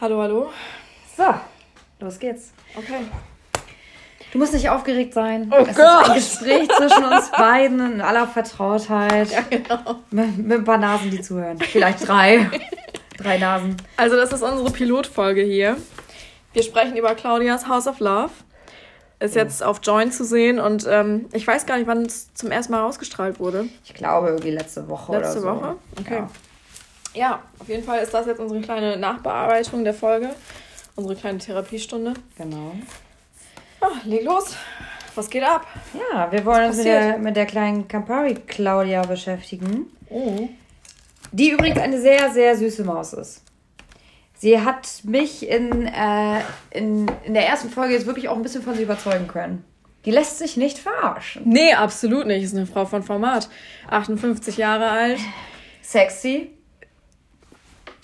Hallo, hallo. So, los geht's. Okay. Du musst nicht aufgeregt sein. Oh es Gott. ist ein Gespräch zwischen uns beiden in aller Vertrautheit. Ja, genau. Mit, mit ein paar Nasen, die zuhören. Vielleicht drei. drei Nasen. Also, das ist unsere Pilotfolge hier. Wir sprechen über Claudias House of Love. Ist jetzt auf Join zu sehen und ähm, ich weiß gar nicht, wann es zum ersten Mal ausgestrahlt wurde. Ich glaube irgendwie letzte Woche Letzte oder so. Woche? Okay. Ja. Ja, auf jeden Fall ist das jetzt unsere kleine Nachbearbeitung der Folge. Unsere kleine Therapiestunde. Genau. Ah, leg los. Was geht ab? Ja, wir wollen uns mit der, mit der kleinen Campari Claudia beschäftigen. Oh. Die übrigens eine sehr, sehr süße Maus ist. Sie hat mich in, äh, in, in der ersten Folge jetzt wirklich auch ein bisschen von sie überzeugen können. Die lässt sich nicht verarschen. Nee, absolut nicht. Ist eine Frau von Format. 58 Jahre alt. Sexy.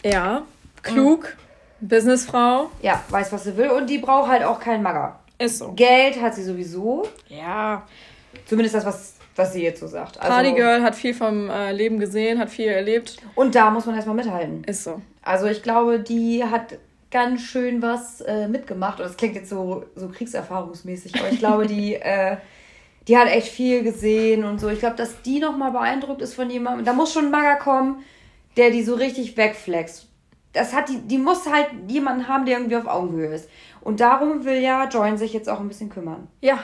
Ja. Klug. Businessfrau. Ja, weiß, was sie will. Und die braucht halt auch keinen Magger. Ist so. Geld hat sie sowieso. Ja. Zumindest das, was, was sie jetzt so sagt. Also, Partygirl hat viel vom äh, Leben gesehen, hat viel erlebt. Und da muss man erstmal mithalten. Ist so. Also ich glaube, die hat ganz schön was äh, mitgemacht. Und das klingt jetzt so, so kriegserfahrungsmäßig, aber ich glaube, die, äh, die hat echt viel gesehen und so. Ich glaube, dass die nochmal beeindruckt ist von jemandem. Da muss schon ein Magger kommen, der die so richtig wegflext. Das hat die, die muss halt jemanden haben, der irgendwie auf Augenhöhe ist. Und darum will ja Join sich jetzt auch ein bisschen kümmern. Ja.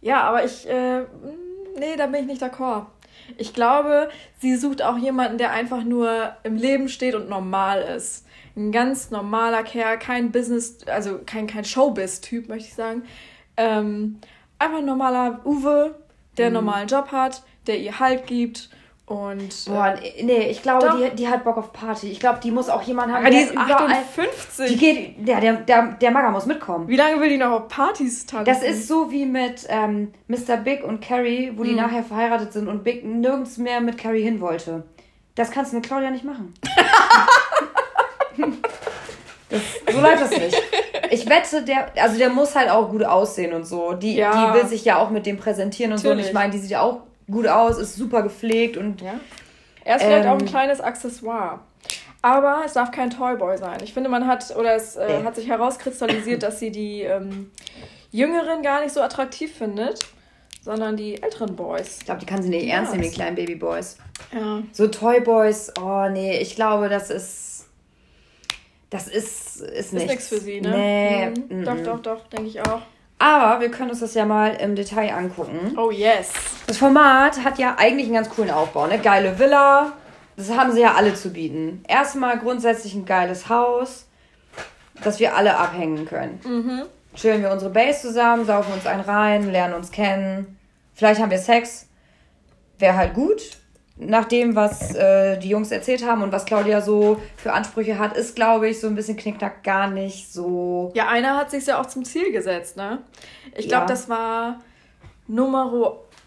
Ja, aber ich, äh, nee, da bin ich nicht d'accord. Ich glaube, sie sucht auch jemanden, der einfach nur im Leben steht und normal ist. Ein ganz normaler Kerl, kein Business, also kein, kein Showbiz-Typ, möchte ich sagen. Ähm, einfach ein normaler Uwe, der einen normalen Job hat, der ihr Halt gibt und. Boah, nee, ich glaube, die, die hat Bock auf Party. Ich glaube, die muss auch jemanden haben, aber die ist überall... 58. Die geht, der, der, der, der Magger muss mitkommen. Wie lange will die noch auf Partys tanzen? Das ist so wie mit ähm, Mr. Big und Carrie, wo die nachher verheiratet sind und Big nirgends mehr mit Carrie hin wollte. Das kannst du mit Claudia nicht machen. das, so läuft das nicht. Ich wette, der, also der muss halt auch gut aussehen und so. Die, Ja. die will sich ja auch mit dem präsentieren und so. Und Natürlich. ich meine, die sieht ja auch gut aus, ist super gepflegt und Ja. Er ist vielleicht Ähm, auch ein kleines Accessoire. Aber es darf kein Toyboy sein. Ich finde, man hat, oder es äh, hat sich herauskristallisiert, dass sie die ähm, Jüngeren gar nicht so attraktiv findet, sondern die älteren Boys. ich glaube, die kann sie nicht Ja, ernst nehmen, die kleinen Babyboys. Ja. So Toyboys, oh nee, ich glaube, das ist. Das ist, ist Ist nichts. nichts für sie, ne? Nee. Mhm. mhm. Doch, doch, doch, denke ich auch. Aber wir können uns das ja mal im Detail angucken. Oh, yes. Das Format hat ja eigentlich einen ganz coolen Aufbau, ne? Geile Villa. Das haben sie ja alle zu bieten. Erstmal grundsätzlich ein geiles Haus, das wir alle abhängen können. Mhm. Chillen wir unsere Base zusammen, saufen uns einen rein, lernen uns kennen. Vielleicht haben wir Sex. Wäre halt gut. Nach dem, was äh, die Jungs erzählt haben und was Claudia so für Ansprüche hat, ist, glaube ich, so ein bisschen Knickknack gar nicht so. Ja, einer hat sich ja auch zum Ziel gesetzt, ne? Ich glaube, Ja. das war Nummer.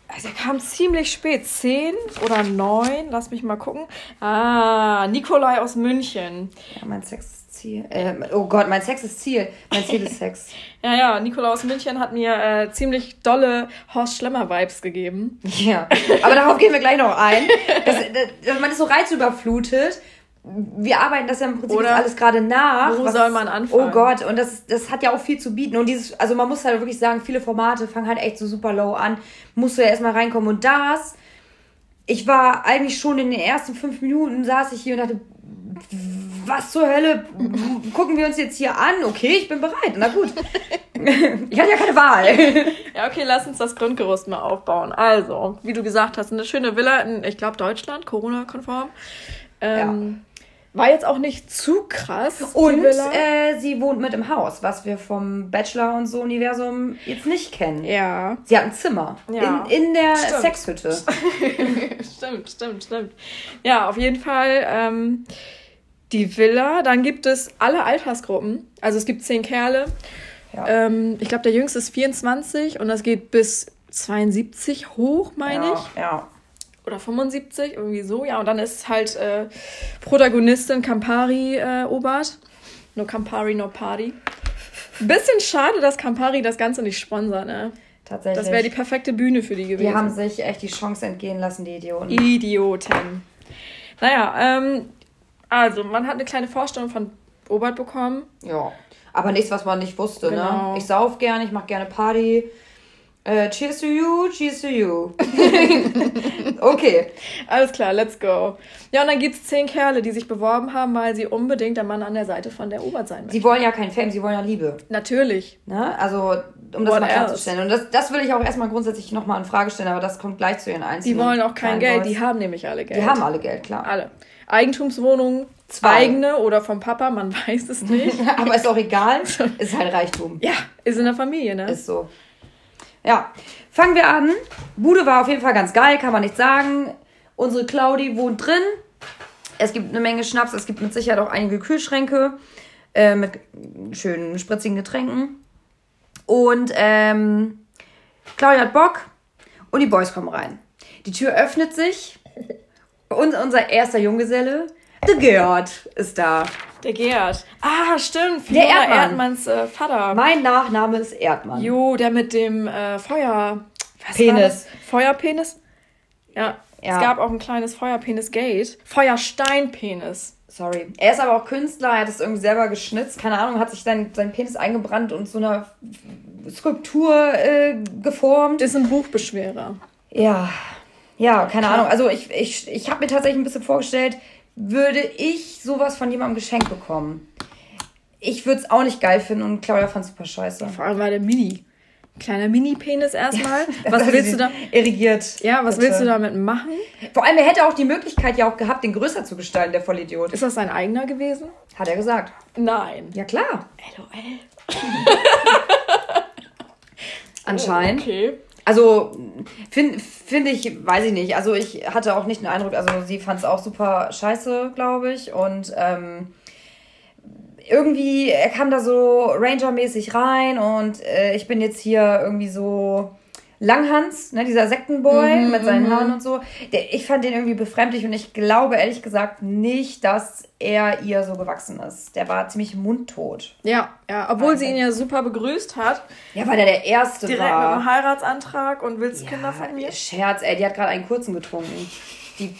Also er kam ziemlich spät, 10 oder 9, lass mich mal gucken. Ah, Nikolai aus München. Ja, mein Sex ist Ziel. Äh, oh Gott, mein Sex ist Ziel. Mein Ziel ist Sex. Ja, ja, Nikolai aus München hat mir äh, ziemlich dolle Horst Schlemmer-Vibes gegeben. Ja, aber darauf gehen wir gleich noch ein. Das, das, man ist so reizüberflutet. Wir arbeiten das ja im Prinzip alles gerade nach. wo Was- soll man anfangen? Oh Gott, und das, das hat ja auch viel zu bieten. Und dieses, also man muss halt wirklich sagen, viele Formate fangen halt echt so super low an. Musst du ja erstmal reinkommen. Und das, ich war eigentlich schon in den ersten fünf Minuten, saß ich hier und dachte, was zur Hölle gucken wir uns jetzt hier an? Okay, ich bin bereit. Na gut. ich hatte ja keine Wahl. Ja, okay, lass uns das Grundgerüst mal aufbauen. Also, wie du gesagt hast, eine schöne Villa in, ich glaube, Deutschland, Corona-konform. Ähm, War jetzt auch nicht zu krass. Und äh, sie wohnt mit im Haus, was wir vom Bachelor und so Universum jetzt nicht kennen. ja. Sie hat ein Zimmer Ja. in, in der Stimmt. Sexhütte. stimmt, stimmt, stimmt. Ja, auf jeden Fall ähm, die Villa. Dann gibt es alle Altersgruppen. Also es gibt zehn Kerle. Ja. Ähm, ich glaube, der jüngste ist 24 und das geht bis 72 hoch, meine ja, ich. ja. Oder 75, irgendwie so. Ja, und dann ist halt äh, Protagonistin Campari äh, Obert. No Campari, no Party. Bisschen schade, dass Campari das Ganze nicht sponsert, ne? Tatsächlich. Das wäre die perfekte Bühne für die gewesen. die haben sich echt die Chance entgehen lassen, die Idioten. Idioten. Naja, ähm, also man hat eine kleine Vorstellung von Obert bekommen. Ja. Aber nichts, was man nicht wusste, Genau. ne? Ich sauf gerne, ich mach gerne Party. Äh, cheers to you, cheers to you. okay. Alles klar, let's go. Ja, und dann gibt's zehn Kerle, die sich beworben haben, weil sie unbedingt der Mann an der Seite von der Obert sein möchten. Sie wollen ja kein Fame, sie wollen ja Liebe. Natürlich. Ne? Also, um das What mal klarzustellen. Und das, das will ich auch erstmal grundsätzlich nochmal in Frage stellen, aber das kommt gleich zu ihren Die einzelnen. wollen auch kein Geld, Boys. die haben nämlich alle Geld. Die haben alle Geld, klar. alle. Eigentumswohnungen, Zwei. eigene oder vom Papa, man weiß es nicht. aber ist auch egal. Ist halt Reichtum. ja, ist in der Familie, ne? Ist so. Ja, fangen wir an. Bude war auf jeden Fall ganz geil, kann man nicht sagen. Unsere Claudi wohnt drin. Es gibt eine Menge Schnaps, es gibt mit Sicherheit auch einige Kühlschränke äh, mit schönen spritzigen Getränken. Und ähm, Claudia hat Bock und die Boys kommen rein. Die Tür öffnet sich und unser erster Junggeselle, der Gerd, ist da. Der Gerd. Ah, stimmt. Der Fiona Erdmann. Erdmanns äh, Vater. Mein Nachname ist Erdmann. Jo, der mit dem äh, Feuer... Was Penis. Feuerpenis? Ja. Ja. Es gab auch ein kleines Feuerpenis-Gate. Feuersteinpenis. Sorry. Er ist aber auch Künstler, er hat es irgendwie selber geschnitzt, keine Ahnung, hat sich sein, sein Penis eingebrannt und so eine Skulptur äh, geformt. Das ist ein Buchbeschwerer. Ja, ja, keine Ahnung. Also ich, ich, ich habe mir tatsächlich ein bisschen vorgestellt, würde ich sowas von jemandem geschenkt bekommen. Ich würde es auch nicht geil finden und Claudia fand super scheiße. Vor allem war der Mini. Kleiner Mini-Penis erstmal. Was willst du da? Irrigiert. Ja, was Bitte. willst du damit machen? Vor allem, er hätte auch die Möglichkeit ja auch gehabt, den größer zu gestalten, der Vollidiot. Ist das sein eigener gewesen? Hat er gesagt. Nein. Ja, klar. LOL. Anscheinend. Okay. Also, finde find ich, weiß ich nicht. Also, ich hatte auch nicht den Eindruck, also, sie fand es auch super scheiße, glaube ich. Und ähm, irgendwie, er kam da so Ranger-mäßig rein und äh, ich bin jetzt hier irgendwie so Langhans, ne, dieser Sektenboy Mhm, mit seinen Haaren und so. Der, ich fand den irgendwie befremdlich und ich glaube ehrlich gesagt nicht, dass er ihr so gewachsen ist. Der war ziemlich mundtot. Ja, ja. Obwohl sie Wahnsinn. ihn ja super begrüßt hat. Ja, weil der der Erste Direkt mit war. einem Heiratsantrag und willst Kinder von mir? Scherz, ey, die hat gerade einen kurzen getrunken. Die,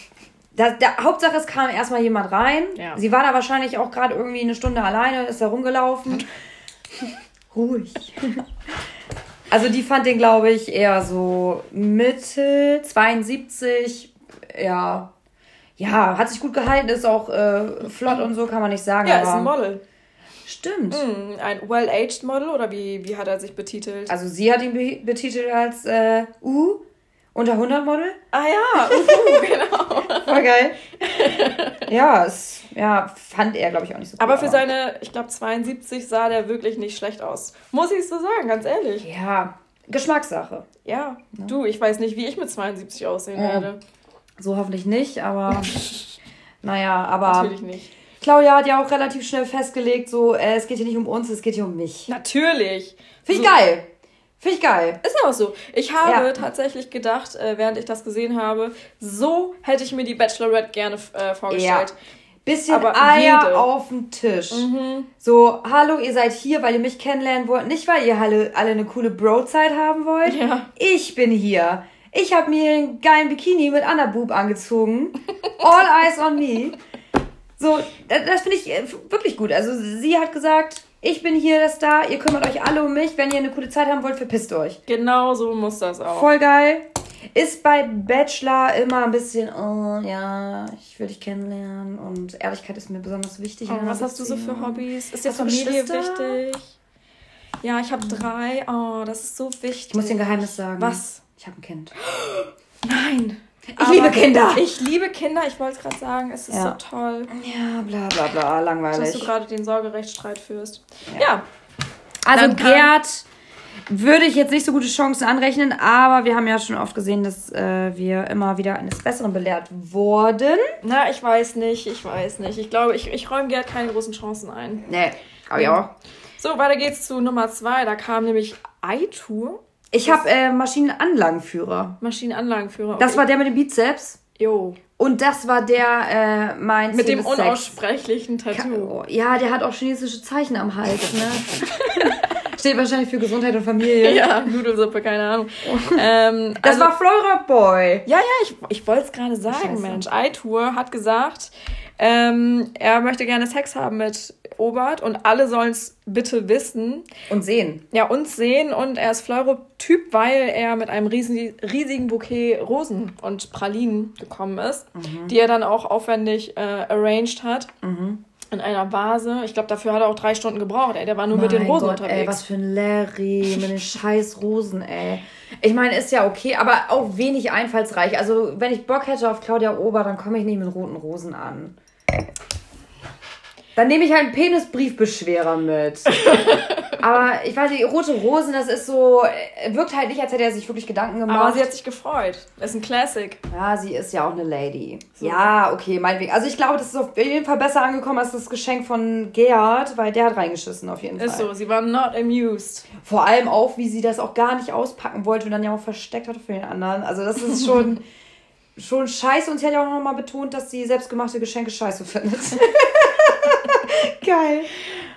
da, da, Hauptsache, es kam erstmal jemand rein. Ja. Sie war da wahrscheinlich auch gerade irgendwie eine Stunde alleine, ist da rumgelaufen. Ruhig. Also die fand den, glaube ich, eher so Mitte 72. Ja. Ja, hat sich gut gehalten, ist auch äh, flott und so, kann man nicht sagen. Ja, aber ist ein Model. Stimmt. Hm, ein well-aged Model oder wie, wie hat er sich betitelt? Also sie hat ihn be betitelt als äh, U, unter 100 Model. ah ja, uhu, genau. Voll geil. ja, es, ja, fand er, glaube ich, auch nicht so cool. Aber für seine, ich glaube 72 sah der wirklich nicht schlecht aus. Muss ich so sagen, ganz ehrlich. Ja, Geschmackssache. Ja, du, ich weiß nicht, wie ich mit 72 aussehen Ja. werde. So hoffentlich nicht, aber naja, aber Natürlich nicht. Claudia hat ja auch relativ schnell festgelegt, so, äh, es geht hier nicht um uns, es geht hier um mich. Natürlich. Finde ich So. geil. Finde ich geil. Ist ja auch so. Ich habe Ja. tatsächlich gedacht, äh, während ich das gesehen habe, so hätte ich mir die Bachelorette gerne äh, vorgestellt. Bisschen Aber Eier jede. auf dem Tisch. Mhm. So, hallo, ihr seid hier, weil ihr mich kennenlernen wollt. Nicht, weil ihr alle, alle eine coole Bro-Zeit haben wollt. Ja. Ich bin hier. Ich habe mir einen geilen Bikini mit Anna-Boob angezogen. All eyes on me. So, das, das finde ich äh, wirklich gut. Also, sie hat gesagt, ich bin hier der Star, ihr kümmert euch alle um mich. Wenn ihr eine coole Zeit haben wollt, verpisst euch. Genau so muss das auch. Voll geil. Ist bei Bachelor immer ein bisschen, oh ja, ich will dich kennenlernen und Ehrlichkeit ist mir besonders wichtig. Oh, was hast du so für. Hobbys? Ist dir Familie wichtig? Ja, ich habe drei. Oh, das ist so wichtig. Ich muss dir ein Geheimnis sagen. Was? Ich habe ein Kind. Nein. Ich liebe Kinder. Ich liebe Kinder. Ich wollte es gerade sagen. Es ist Ja. so toll, Ja, bla bla bla, dass langweilig. du gerade den Sorgerechtsstreit führst. Ja. Also Dann kann- Gerd würde ich jetzt nicht so gute Chancen anrechnen, aber wir haben ja schon oft gesehen, dass äh, wir immer wieder eines Besseren belehrt wurden. Na, ich weiß nicht. Ich weiß nicht. Ich glaube, ich, ich räume Gerd keine großen Chancen ein. Nee, glaube ich auch. So, weiter geht's zu Nummer zwei. Da kam nämlich iTour. Ich habe äh, Maschinenanlagenführer. Maschinenanlagenführer. Das Okay. war der mit dem Bizeps. Jo. Und das war der, äh, mein Mit dem unaussprechlichen Tattoo. Oh, ja, der hat auch chinesische Zeichen am Hals, ne? Steht wahrscheinlich für Gesundheit und Familie. Ja, Nudelsuppe, keine Ahnung. ähm, Das also- war Flora Boy. Ja, ja, ich, ich wollte es gerade sagen, Scheiße. Mensch. iTour hat gesagt, Ähm, er möchte gerne Sex haben mit Obert und alle sollen es bitte wissen. Und sehen. Ja, uns sehen und er ist Fleuro-Typ, weil er mit einem riesen, riesigen Bouquet Rosen und Pralinen gekommen ist, Mhm. die er dann auch aufwendig äh, arranged hat. In einer Vase. Ich glaube, dafür hat er auch drei Stunden gebraucht. Ey, der war nur mit den Mein Rosen Gott, unterwegs. Ey, was für ein Larry mit den scheiß Rosen, ey. Ich meine, ist ja okay, aber auch wenig einfallsreich. Also, wenn ich Bock hätte auf Claudia Ober, dann komme ich nicht mit roten Rosen an. Dann nehme ich halt einen Penisbriefbeschwerer mit. aber ich weiß nicht, rote Rosen, das ist so, äh, wirkt halt nicht, als hätte er sich wirklich Gedanken gemacht. Aber sie hat sich gefreut. Ist ein Classic. Ja, sie ist ja auch eine Lady. Ja, okay, meinetwegen. Also ich glaube, das ist auf jeden Fall besser angekommen als das Geschenk von Gerhard, weil der hat reingeschissen auf jeden Ist Fall. so. Sie war not amused. Vor allem auch, wie sie das auch gar nicht auspacken wollte und dann ja auch versteckt hat für den anderen. Also das ist schon, schon scheiße. Und sie hat ja auch nochmal betont, dass sie selbstgemachte Geschenke scheiße findet. Geil.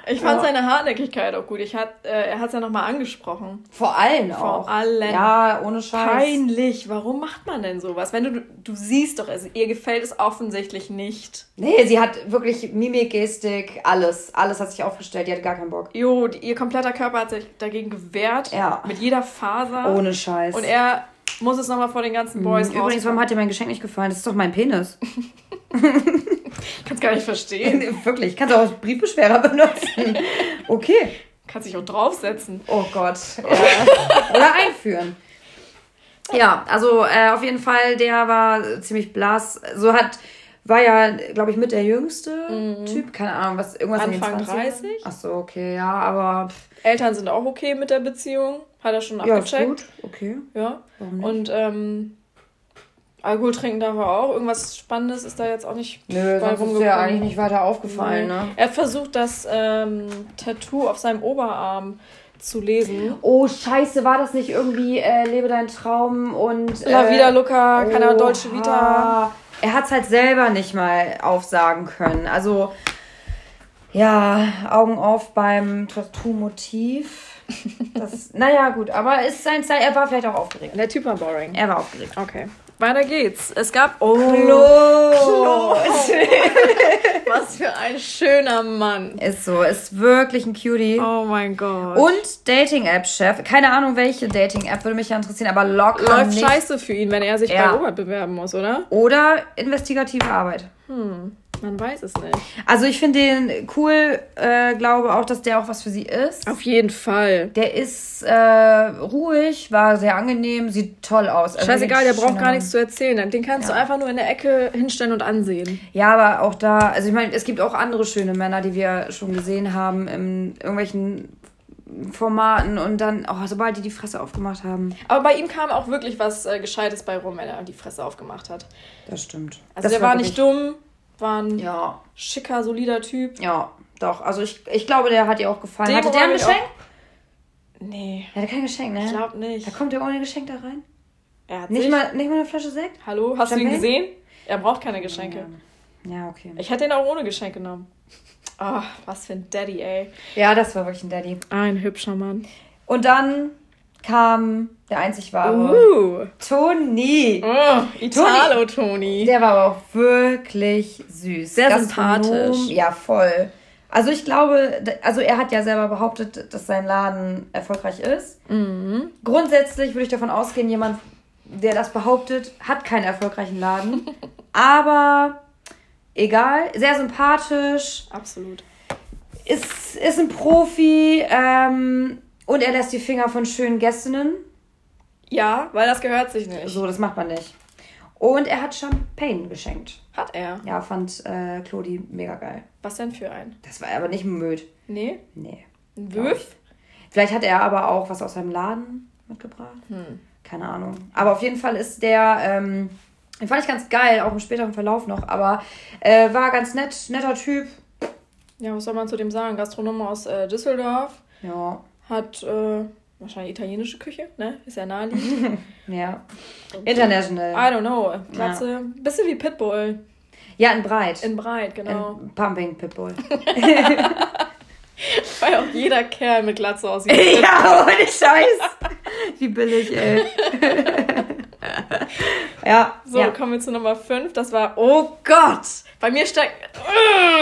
Ich fand Ja. seine Hartnäckigkeit auch gut. Ich hat, äh, er hat es ja nochmal angesprochen. Vor allen auch. Vor allem. Ja, ohne Scheiß. Peinlich. Warum macht man denn sowas? Wenn du, du siehst doch, es, ihr gefällt es offensichtlich nicht. Nee, sie hat wirklich Mimik, Gestik, alles. Alles hat sich aufgestellt. Die hatte gar keinen Bock. Jo, die, ihr kompletter Körper hat sich dagegen gewehrt. Ja. Mit jeder Faser. Ohne Scheiß. Und er muss es nochmal vor den ganzen Boys Übrigens, warum hat dir mein Geschenk nicht gefallen? Das ist doch mein Penis. Ich kann es gar nicht verstehen. Wirklich, kannst auch als Briefbeschwerer benutzen. Okay. Kannst dich auch draufsetzen. Oh Gott. Ja. Oder einführen. Ja, also äh, auf jeden Fall, der war ziemlich blass. So hat, war ja, glaube ich, mit der jüngste Typ. Keine Ahnung, was irgendwas Mhm. Anfang in den 20ern? 30? Ach so, okay, ja, aber pff, Eltern sind auch okay mit der Beziehung. Hat er schon ja, ist abgecheckt. gut. Okay. Ja. Warum nicht? Und ähm, Alkohol trinken darf er auch. Irgendwas Spannendes ist da jetzt auch nicht Nö, bei sonst ist ja eigentlich nicht weiter aufgefallen, ne? Er hat versucht, das ähm, Tattoo auf seinem Oberarm zu lesen. Oh, scheiße, war das nicht irgendwie äh, Lebe dein Traum und... Äh, La Vida Loca, keine oha. Dolce Vita. Er hat es halt selber nicht mal aufsagen können. Also, ja, Augen auf beim Tattoo-Motiv. Das, naja, gut, aber ist sein Style. Er war vielleicht auch aufgeregt. Der Typ war boring. Er war aufgeregt. Okay. Weiter geht's. Es gab. Oh, Klo. was für ein schöner Mann. Ist so, ist wirklich ein Cutie. Oh mein Gott. Und Dating-App-Chef. Keine Ahnung, welche Dating-App würde mich ja interessieren, aber locker läuft nicht. scheiße für ihn, wenn er sich Ja. bei Robert bewerben muss, oder? Oder investigative Arbeit. Man weiß es nicht. Also ich finde den cool, äh, glaube auch, dass der auch was für sie ist. Auf jeden Fall. Der ist äh, ruhig, war sehr angenehm, sieht toll aus. Also Scheißegal, der braucht gar nichts zu erzählen. Den kannst du einfach nur in der Ecke hinstellen und ansehen. Ja, aber auch da, also ich meine, es gibt auch andere schöne Männer, die wir schon gesehen haben in irgendwelchen Formaten und dann, oh, sobald die die Fresse aufgemacht haben. Aber bei ihm kam auch wirklich was äh, Gescheites bei rum, wenn er die Fresse aufgemacht hat. Das stimmt. Also das der war, nicht dumm, war ein Ja, schicker, solider Typ. ja, doch. Also ich, ich glaube, der hat ihr auch gefallen. Dem Hatte der ein Geschenk? Nee, Der hatte kein Geschenk, ne? ich glaube nicht. Da kommt der ohne Geschenk da rein? Er hat Nicht sich, mal, nicht mal eine Flasche Sekt? Hallo, hast du ihn Champagne? gesehen? Er braucht keine Geschenke. Ja, okay. Ich hätte ihn auch ohne Geschenk genommen. Ah, was für ein Daddy, ey. Ja, das war wirklich ein Daddy. Ein hübscher Mann. Und dann kam der einzig wahre Uh. Toni. Oh, Italo, Toni. Der war aber auch wirklich süß. Sehr sympathisch. Ja, voll. Also ich glaube, also er hat ja selber behauptet, dass sein Laden erfolgreich ist. Mhm. Grundsätzlich würde ich davon ausgehen, jemand, der das behauptet, hat keinen erfolgreichen Laden. aber egal, sehr sympathisch, Absolut. ist, ist ein Profi ähm, und er lässt die Finger von schönen Gästinnen. Ja, weil das gehört sich nicht. So, das macht man nicht. Und er hat Champagne geschenkt. Hat er. Ja, fand äh, Claudi mega geil. Was denn für ein? Das war aber nicht Möd. Nee? Nee. Ein Würf? Vielleicht hat er aber auch was aus seinem Laden mitgebracht. Hm. Keine Ahnung. Aber auf jeden Fall ist der, ähm, den fand ich ganz geil, auch im späteren Verlauf noch. Aber äh, war ganz nett, netter Typ. Ja, was soll man zu dem sagen? Gastronom aus äh, Düsseldorf. Ja. Hat äh, wahrscheinlich italienische Küche, ne? Ist ja naheliegend. Ja. International. I don't know. Glatze. Bisschen wie Pitbull. Ja, in breit. In breit, genau. In Pumping Pitbull. Weil auch jeder Kerl mit Glatze aussieht. ja, ohne Scheiß. Wie billig, ey. Ja. So, ja. kommen wir zu Nummer 5. Das war, oh Gott! Bei mir steigt,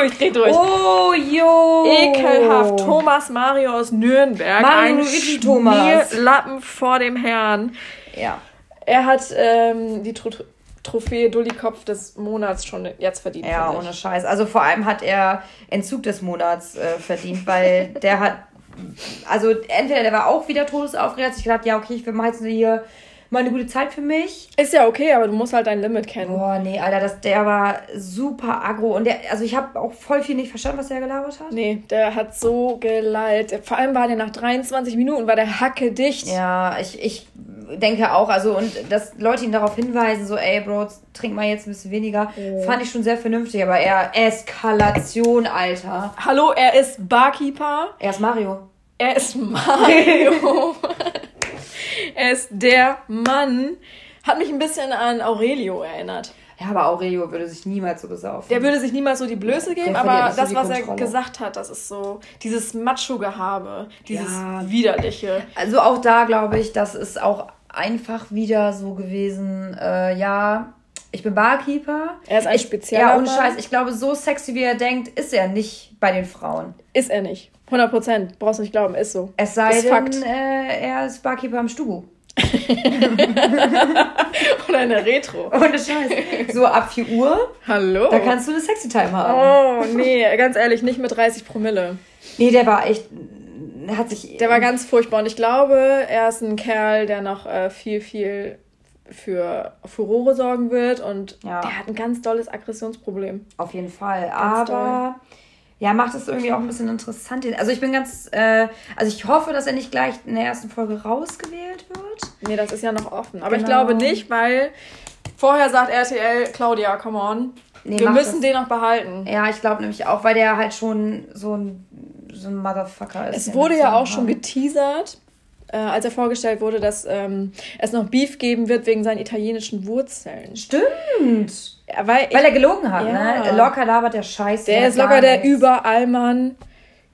Ich dreh durch. Oh, jo. Ekelhaft. Thomas Mario aus Nürnberg. Mario ein Thomas. Lappen vor dem Herrn. Ja. Er hat ähm, die Tro Trophäe Dulli-Kopf des Monats schon jetzt verdient. Ja, ohne Scheiß. Also vor allem hat er Entzug des Monats äh, verdient, weil der hat, also entweder der war auch wieder todesaufgeregt, hat sich gedacht, ja, okay, ich will mal jetzt hier mal eine gute Zeit für mich. Ist ja okay, aber du musst halt dein Limit kennen. Boah, nee, Alter, das, der war super aggro. Und der, also ich habe auch voll viel nicht verstanden, was der gelabert hat. Nee, der hat so gelallt. Vor allem war der nach 23 Minuten, war der hacke dicht. Ja, ich, ich denke auch, also und dass Leute ihn darauf hinweisen, so, ey, Bro, trink mal jetzt ein bisschen weniger, fand ich schon sehr vernünftig, aber eher Eskalation, Alter. Hallo, er ist Barkeeper. Er ist Mario. Er ist Mario. er ist der Mann. Hat mich ein bisschen an Aurelio erinnert. Ja, aber Aurelio würde sich niemals so besaufen. Der würde sich niemals so die Blöße geben, aber so das, was er Kontrolle. gesagt hat, das ist so dieses Macho-Gehabe, dieses Ja. widerliche. Also auch da glaube ich, das ist auch einfach wieder so gewesen, äh, ja, ich bin Barkeeper. Er ist ein ich, spezieller Ja, ohne. Scheiß, ich glaube, so sexy wie er denkt, ist er nicht bei den Frauen. Ist er nicht. 100 Prozent. Brauchst nicht glauben, ist so. Es sei ist denn, Fakt. äh, er ist Barkeeper im Stugu. Oder eine Retro. Ohne Scheiß. So ab 4 Uhr, Hallo. da kannst du eine sexy Time haben. Oh, nee, ganz ehrlich, nicht mit 30 Promille. Nee, der war echt, hat sich... Der war ganz furchtbar und ich glaube, er ist ein Kerl, der noch äh, viel, viel für Furore sorgen wird und Ja. der hat ein ganz dolles Aggressionsproblem. Auf jeden Fall. Aber ja, macht es irgendwie auch ein bisschen interessant. Also ich bin ganz, äh, also ich hoffe, dass er nicht gleich in der ersten Folge rausgewählt wird. Nee, das ist ja noch offen. Aber ich Genau. glaube nicht, weil vorher sagt RTL, Claudia, come on. Nee, wir müssen das. den noch behalten. Ja, ich glaube nämlich auch, weil der halt schon so ein, so ein Motherfucker ist. Es wurde ja auch schon geteasert, äh, als er vorgestellt wurde, dass ähm, es noch Beef geben wird wegen seinen italienischen Wurzeln. Stimmt. Weil, ich, Weil er gelogen hat, Ja. ne? Locker labert der Scheiß. der ist locker der. Überallmann.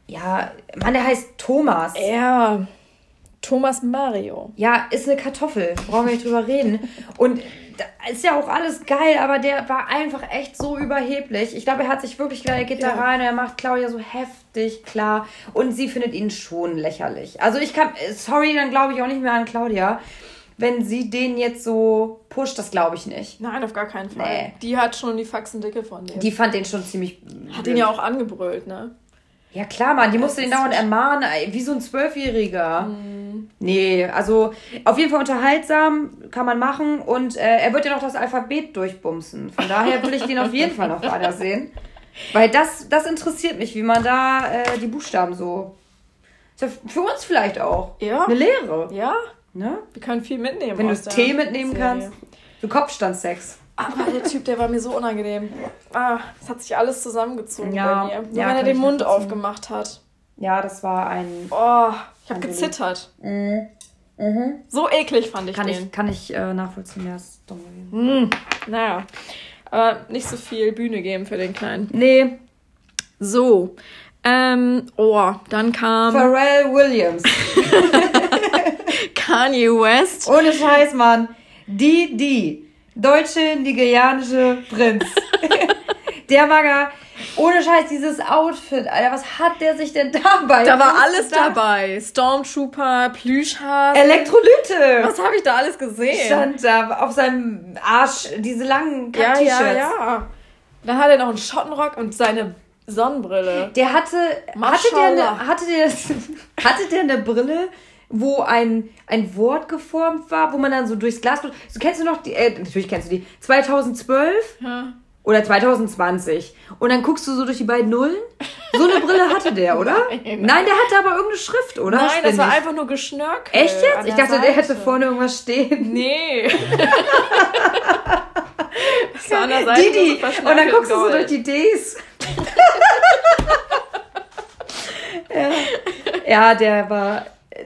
Ja, Mann, der heißt Thomas. Ja, Thomas Mario. Ja, ist eine Kartoffel. Brauchen wir nicht drüber reden. Und ist ja auch alles geil, aber der war einfach echt so überheblich. Ich glaube, er hat sich wirklich gedacht, er geht Ja. da rein und er macht Claudia so heftig klar. Und sie findet ihn schon lächerlich. Also ich kann, sorry, dann glaube ich auch nicht mehr an Claudia. Wenn sie den jetzt so pusht, das glaube ich nicht. Nein, auf gar keinen Fall. Nee. Die hat schon die Faxen dicke von dem. Die fand den schon ziemlich. hat ihn ja auch angebrüllt, ne? Ja klar, Mann, die musste den dauernd ermahnen, wie so ein Zwölfjähriger. Mhm. Nee, also auf jeden Fall unterhaltsam kann man machen und äh, er wird ja noch das Alphabet durchbumsen. Von daher will ich den auf jeden Fall noch weiter sehen. Weil das, das interessiert mich, wie man da äh, die Buchstaben so. Ist ja für uns vielleicht auch. Ja. Eine Lehre. Ja, Ne? wir können viel mitnehmen. Wenn du der Tee mitnehmen Serie. kannst. So Kopfstandsex. Aber der Typ, der war mir so unangenehm. Ah, es hat sich alles zusammengezogen Ja, bei mir. Nur ja, wenn er den Mund aufgemacht hat. Ja, das war ein. Oh, ich habe gezittert. Mhm. Mhm. So eklig fand ich Kann den. ich, kann ich äh, nachvollziehen, ja, ist dumm gewesen. Hm, naja, aber nicht so viel Bühne geben für den Kleinen. Nee, So, ähm, oh, dann kam Pharrell Williams. Kanye West. Ohne Scheiß, Mann. Die, die. Deutsche, nigerianische Prinz. der Mager. Ohne Scheiß, dieses Outfit, Alter, was hat der sich denn dabei? Da war alles da? dabei. Stormtrooper, Plüschhaar. Elektrolyte. Was habe ich da alles gesehen? Stand da auf seinem Arsch, diese langen ja, Kack-T-Shirts. ja, ja. Dann hat er noch einen Schottenrock und seine Sonnenbrille. Der hatte, hatte der, eine, hatte, der, hatte der eine Brille, wo ein, ein Wort geformt war, wo man dann so durchs Glas... So, kennst du noch die... Äh, natürlich kennst du die. 2012 Ja. Oder 2020. Und dann guckst du so durch die beiden Nullen. So eine Brille hatte der, oder? Nein. Nein, der hatte aber irgendeine Schrift, oder? Nein, das war einfach nur geschnörkelt. Echt jetzt? Ich dachte, der hätte Seite. vorne irgendwas stehen. Nee. das war an der Seite Didi. so Und dann guckst du so Gold. durch die Ds. ja. ja, der war äh,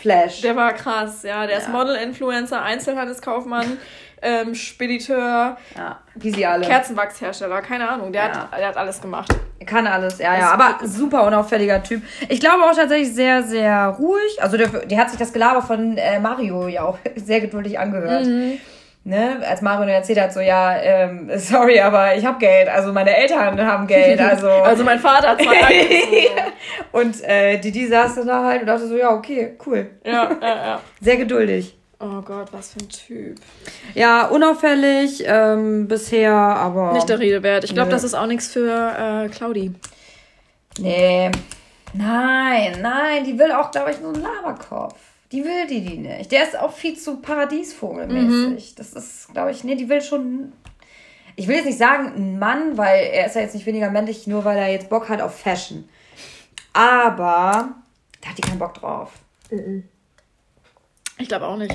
Flash. Der war krass, ja. Der ist Model, Influencer, Einzelhandelskaufmann, ähm, Spediteur, ja, wie sie alle. Kerzenwachshersteller, keine Ahnung. Der, Ja. hat, der hat alles gemacht. Kann alles, ja, ja. Aber super unauffälliger Typ. Ich glaube auch tatsächlich sehr, sehr ruhig. Also der, der hat sich das Gelaber von äh, Mario ja auch sehr geduldig angehört. ne, als Mario erzählt hat, so, ja, ähm, sorry, aber ich habe Geld, also meine Eltern haben Geld, also. also mein Vater hat Aktien. und äh, Didi saß dann da halt und dachte so, ja, okay, cool. Ja, ja, ja. Sehr geduldig. Oh Gott, was für ein Typ. Ja, unauffällig ähm, bisher, aber. Nicht der Rede wert. Ich glaube, das ist auch nichts für äh, Claudi. Nee. Nein, nein, die will auch, glaube ich, nur einen Laberkopf. Die will die die nicht. Der ist auch viel zu Paradiesvogelmäßig. Mhm. Das ist, glaube ich, nee, die will schon. Ich will jetzt nicht sagen ein Mann, weil er ist ja jetzt nicht weniger männlich, nur weil er jetzt Bock hat auf Fashion. Aber da hat die keinen Bock drauf. Mhm. Ich glaube auch nicht.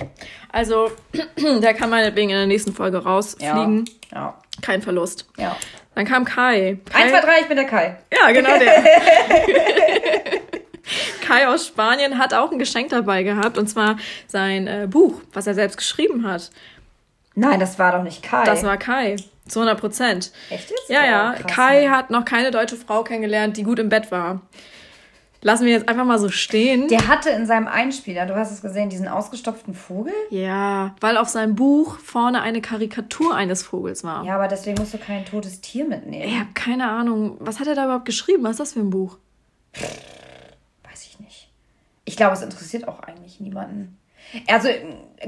Also, der kann meinetwegen in der nächsten Folge rausfliegen. Ja. ja. Kein Verlust. Ja. Dann kam Kai. Kai. 1, 2, 3, ich bin der Kai. Ja, genau der. Kai aus Spanien hat auch ein Geschenk dabei gehabt und zwar sein äh, Buch, was er selbst geschrieben hat. Nein, das war doch nicht Kai. Das war Kai. Zu 100 Prozent. Echt jetzt? Ja, ja. Oh, krass, Kai ne? hat noch keine deutsche Frau kennengelernt, die gut im Bett war. Lassen wir jetzt einfach mal so stehen. Der hatte in seinem Einspieler, du hast es gesehen, diesen ausgestopften Vogel? Ja, weil auf seinem Buch vorne eine Karikatur eines Vogels war. Ja, aber deswegen musst du kein totes Tier mitnehmen. Ich habe keine Ahnung. Was hat er da überhaupt geschrieben? Was ist das für ein Buch? Weiß ich nicht. Ich glaube, es interessiert auch eigentlich niemanden. Also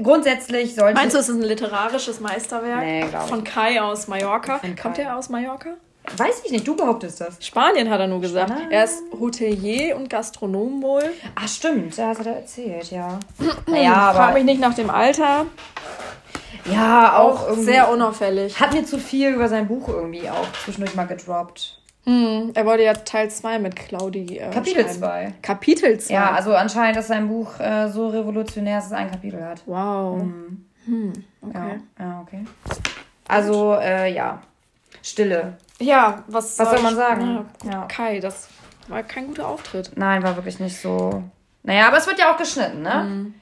grundsätzlich sollte. Meinst du, es ist ein literarisches Meisterwerk? Nee. Von Kai aus Mallorca. Kommt er aus Mallorca? Weiß ich nicht, du behauptest das. Spanien hat er nur gesagt. Spanien? Er ist Hotelier und Gastronom wohl. Ach stimmt, das hat er erzählt, ja. naja, aber... Frag mich nicht nach dem Alter. Ja, auch, auch sehr unauffällig. Hat mir zu viel über sein Buch irgendwie auch zwischendurch mal gedroppt. Hm, er wollte ja Teil 2 mit Claudi. Äh, Kapitel 2. Kapitel 2. Ja, also anscheinend ist sein Buch äh, so revolutionär, dass es ein Kapitel hat. Wow. Hm. Hm, okay. Ja, ja okay. Also, äh, ja. Stille. Ja, was, was soll man sagen? Ja, Kai, das war kein guter Auftritt. Nein, war wirklich nicht so. Naja, aber es wird ja auch geschnitten, ne? Mhm.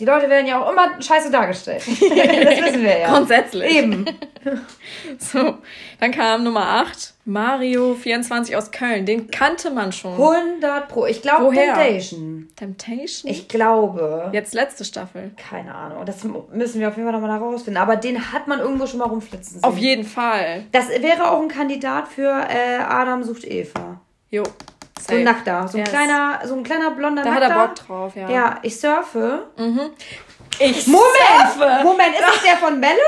Die Leute werden ja auch immer scheiße dargestellt. das wissen wir ja. Grundsätzlich. Eben. so, dann kam Nummer 8, Mario 24 aus Köln. Den kannte man schon. 100 Pro. Ich glaube Temptation. Temptation? Ich glaube. Jetzt letzte Staffel. Keine Ahnung. Das müssen wir auf jeden Fall nochmal herausfinden. Aber den hat man irgendwo schon mal rumflitzen sehen. Auf jeden Fall. Das wäre auch ein Kandidat für äh, Adam sucht Eva. Jo. So ein Nackter. So ein, yes. kleiner, so ein kleiner blonder da Nackter. Da hat er Bock drauf, ja. Ja, ich surfe. Mhm. Ich Moment! Surfe. Moment, ist das der von Melody?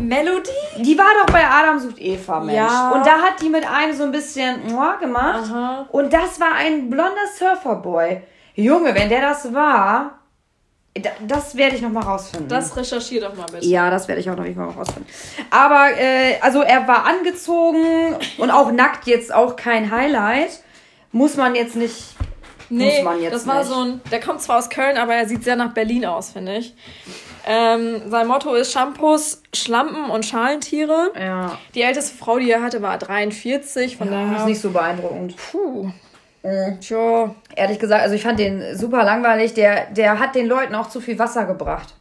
Melody? Die war doch bei Adam sucht Eva, Mensch. Ja. Und da hat die mit einem so ein bisschen gemacht. Aha. Und das war ein blonder Surferboy. Junge, wenn der das war, das werde ich noch mal rausfinden. Das recherchiere doch mal bitte. Ja, das werde ich auch noch mal rausfinden. Aber äh, also er war angezogen und auch nackt jetzt auch kein Highlight. Muss man jetzt nicht. Nee, muss man jetzt das war nicht. so ein. Der kommt zwar aus Köln, aber er sieht sehr nach Berlin aus, finde ich. Ähm, sein Motto ist Shampoos, Schlampen und Schalentiere. Ja. Die älteste Frau, die er hatte, war 43. Von ja, daher. ist nicht so beeindruckend. Puh. Mhm. Tja, ehrlich gesagt, also ich fand den super langweilig. Der, der hat den Leuten auch zu viel Wasser gebracht.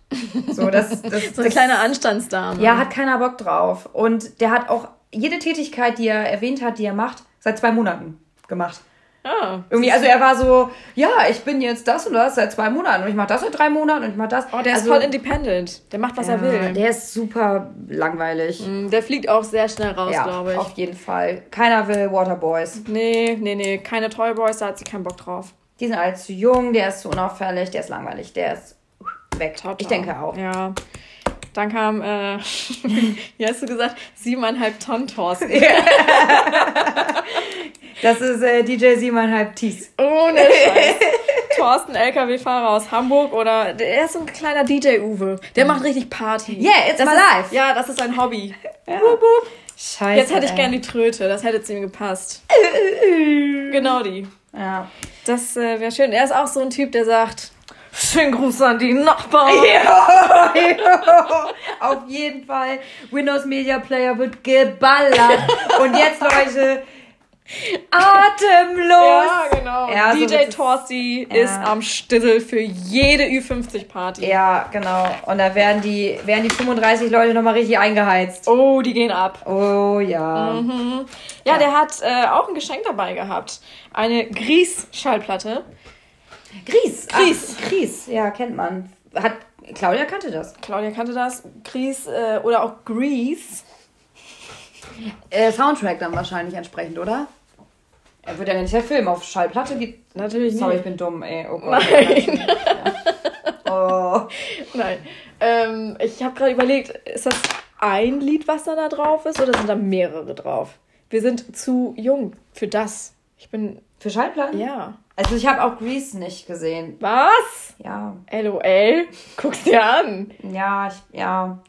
So, das, das, so eine kleine Anstandsdame. Ja, hat keiner Bock drauf. Und der hat auch jede Tätigkeit, die er erwähnt hat, die er macht, seit zwei Monaten gemacht. Ah. Irgendwie, also er war so, ja, ich bin jetzt das und das seit zwei Monaten und ich mache das seit drei Monaten und ich mache das. Oh, der also, ist voll independent. Der macht, was ja, er will. Der ist super langweilig. Mm, der fliegt auch sehr schnell raus, ja, glaube ich. Auf jeden Fall. Keiner will Waterboys. Nee, nee, nee. Keine Toyboys, da hat sie keinen Bock drauf. Die sind alle zu jung, der ist zu unauffällig, der ist langweilig, der ist weg. Total. Ich denke auch. Ja. Dann kam, äh, wie hast du gesagt, siebeneinhalb Tonnen Thorsten. das ist äh, DJ siebeneinhalb Ts. Ohne Scheiß. Thorsten, LKW-Fahrer aus Hamburg oder er ist so ein kleiner DJ-Uwe. Der macht richtig Party. Yeah, it's das my ist, life. Ja, das ist sein Hobby. Ja. Boop, boop. Scheiße. Jetzt hätte ich gern die Tröte, das hätte zu ihm gepasst. genau die. Ja. Das äh, wäre schön. Er ist auch so ein Typ, der sagt, Schönen Gruß an die Nachbarn. Ja, ja. Auf jeden Fall. Windows Media Player wird geballert. Und jetzt, Leute, atemlos. Ja, genau. Ja, DJ so Torsi ja. ist am Stissel für jede Ü50-Party. Ja, genau. Und da werden die, werden die 35 Leute nochmal richtig eingeheizt. Oh, die gehen ab. Oh, ja. Mhm. Ja, ja, der hat äh, auch ein Geschenk dabei gehabt. Eine Gries-Schallplatte. Gries. Gries. Ach, Gries, ja, kennt man. Hat Claudia kannte das. Claudia kannte das. Grease äh, oder auch Grease. Äh, Soundtrack dann wahrscheinlich entsprechend, oder? Er wird ja nicht der Film auf Schallplatte geht. Natürlich Sorry, nicht. ich bin dumm, ey. Oh Gott. Nein. Oh. Nein. Ähm, ich habe gerade überlegt, ist das ein Lied, was da, da drauf ist, oder sind da mehrere drauf? Wir sind zu jung für das. Ich bin. Für Schallplatten? Ja. Also ich habe auch Grease nicht gesehen. Was? Ja. LOL? Guck's dir an. Ja, ich, ja.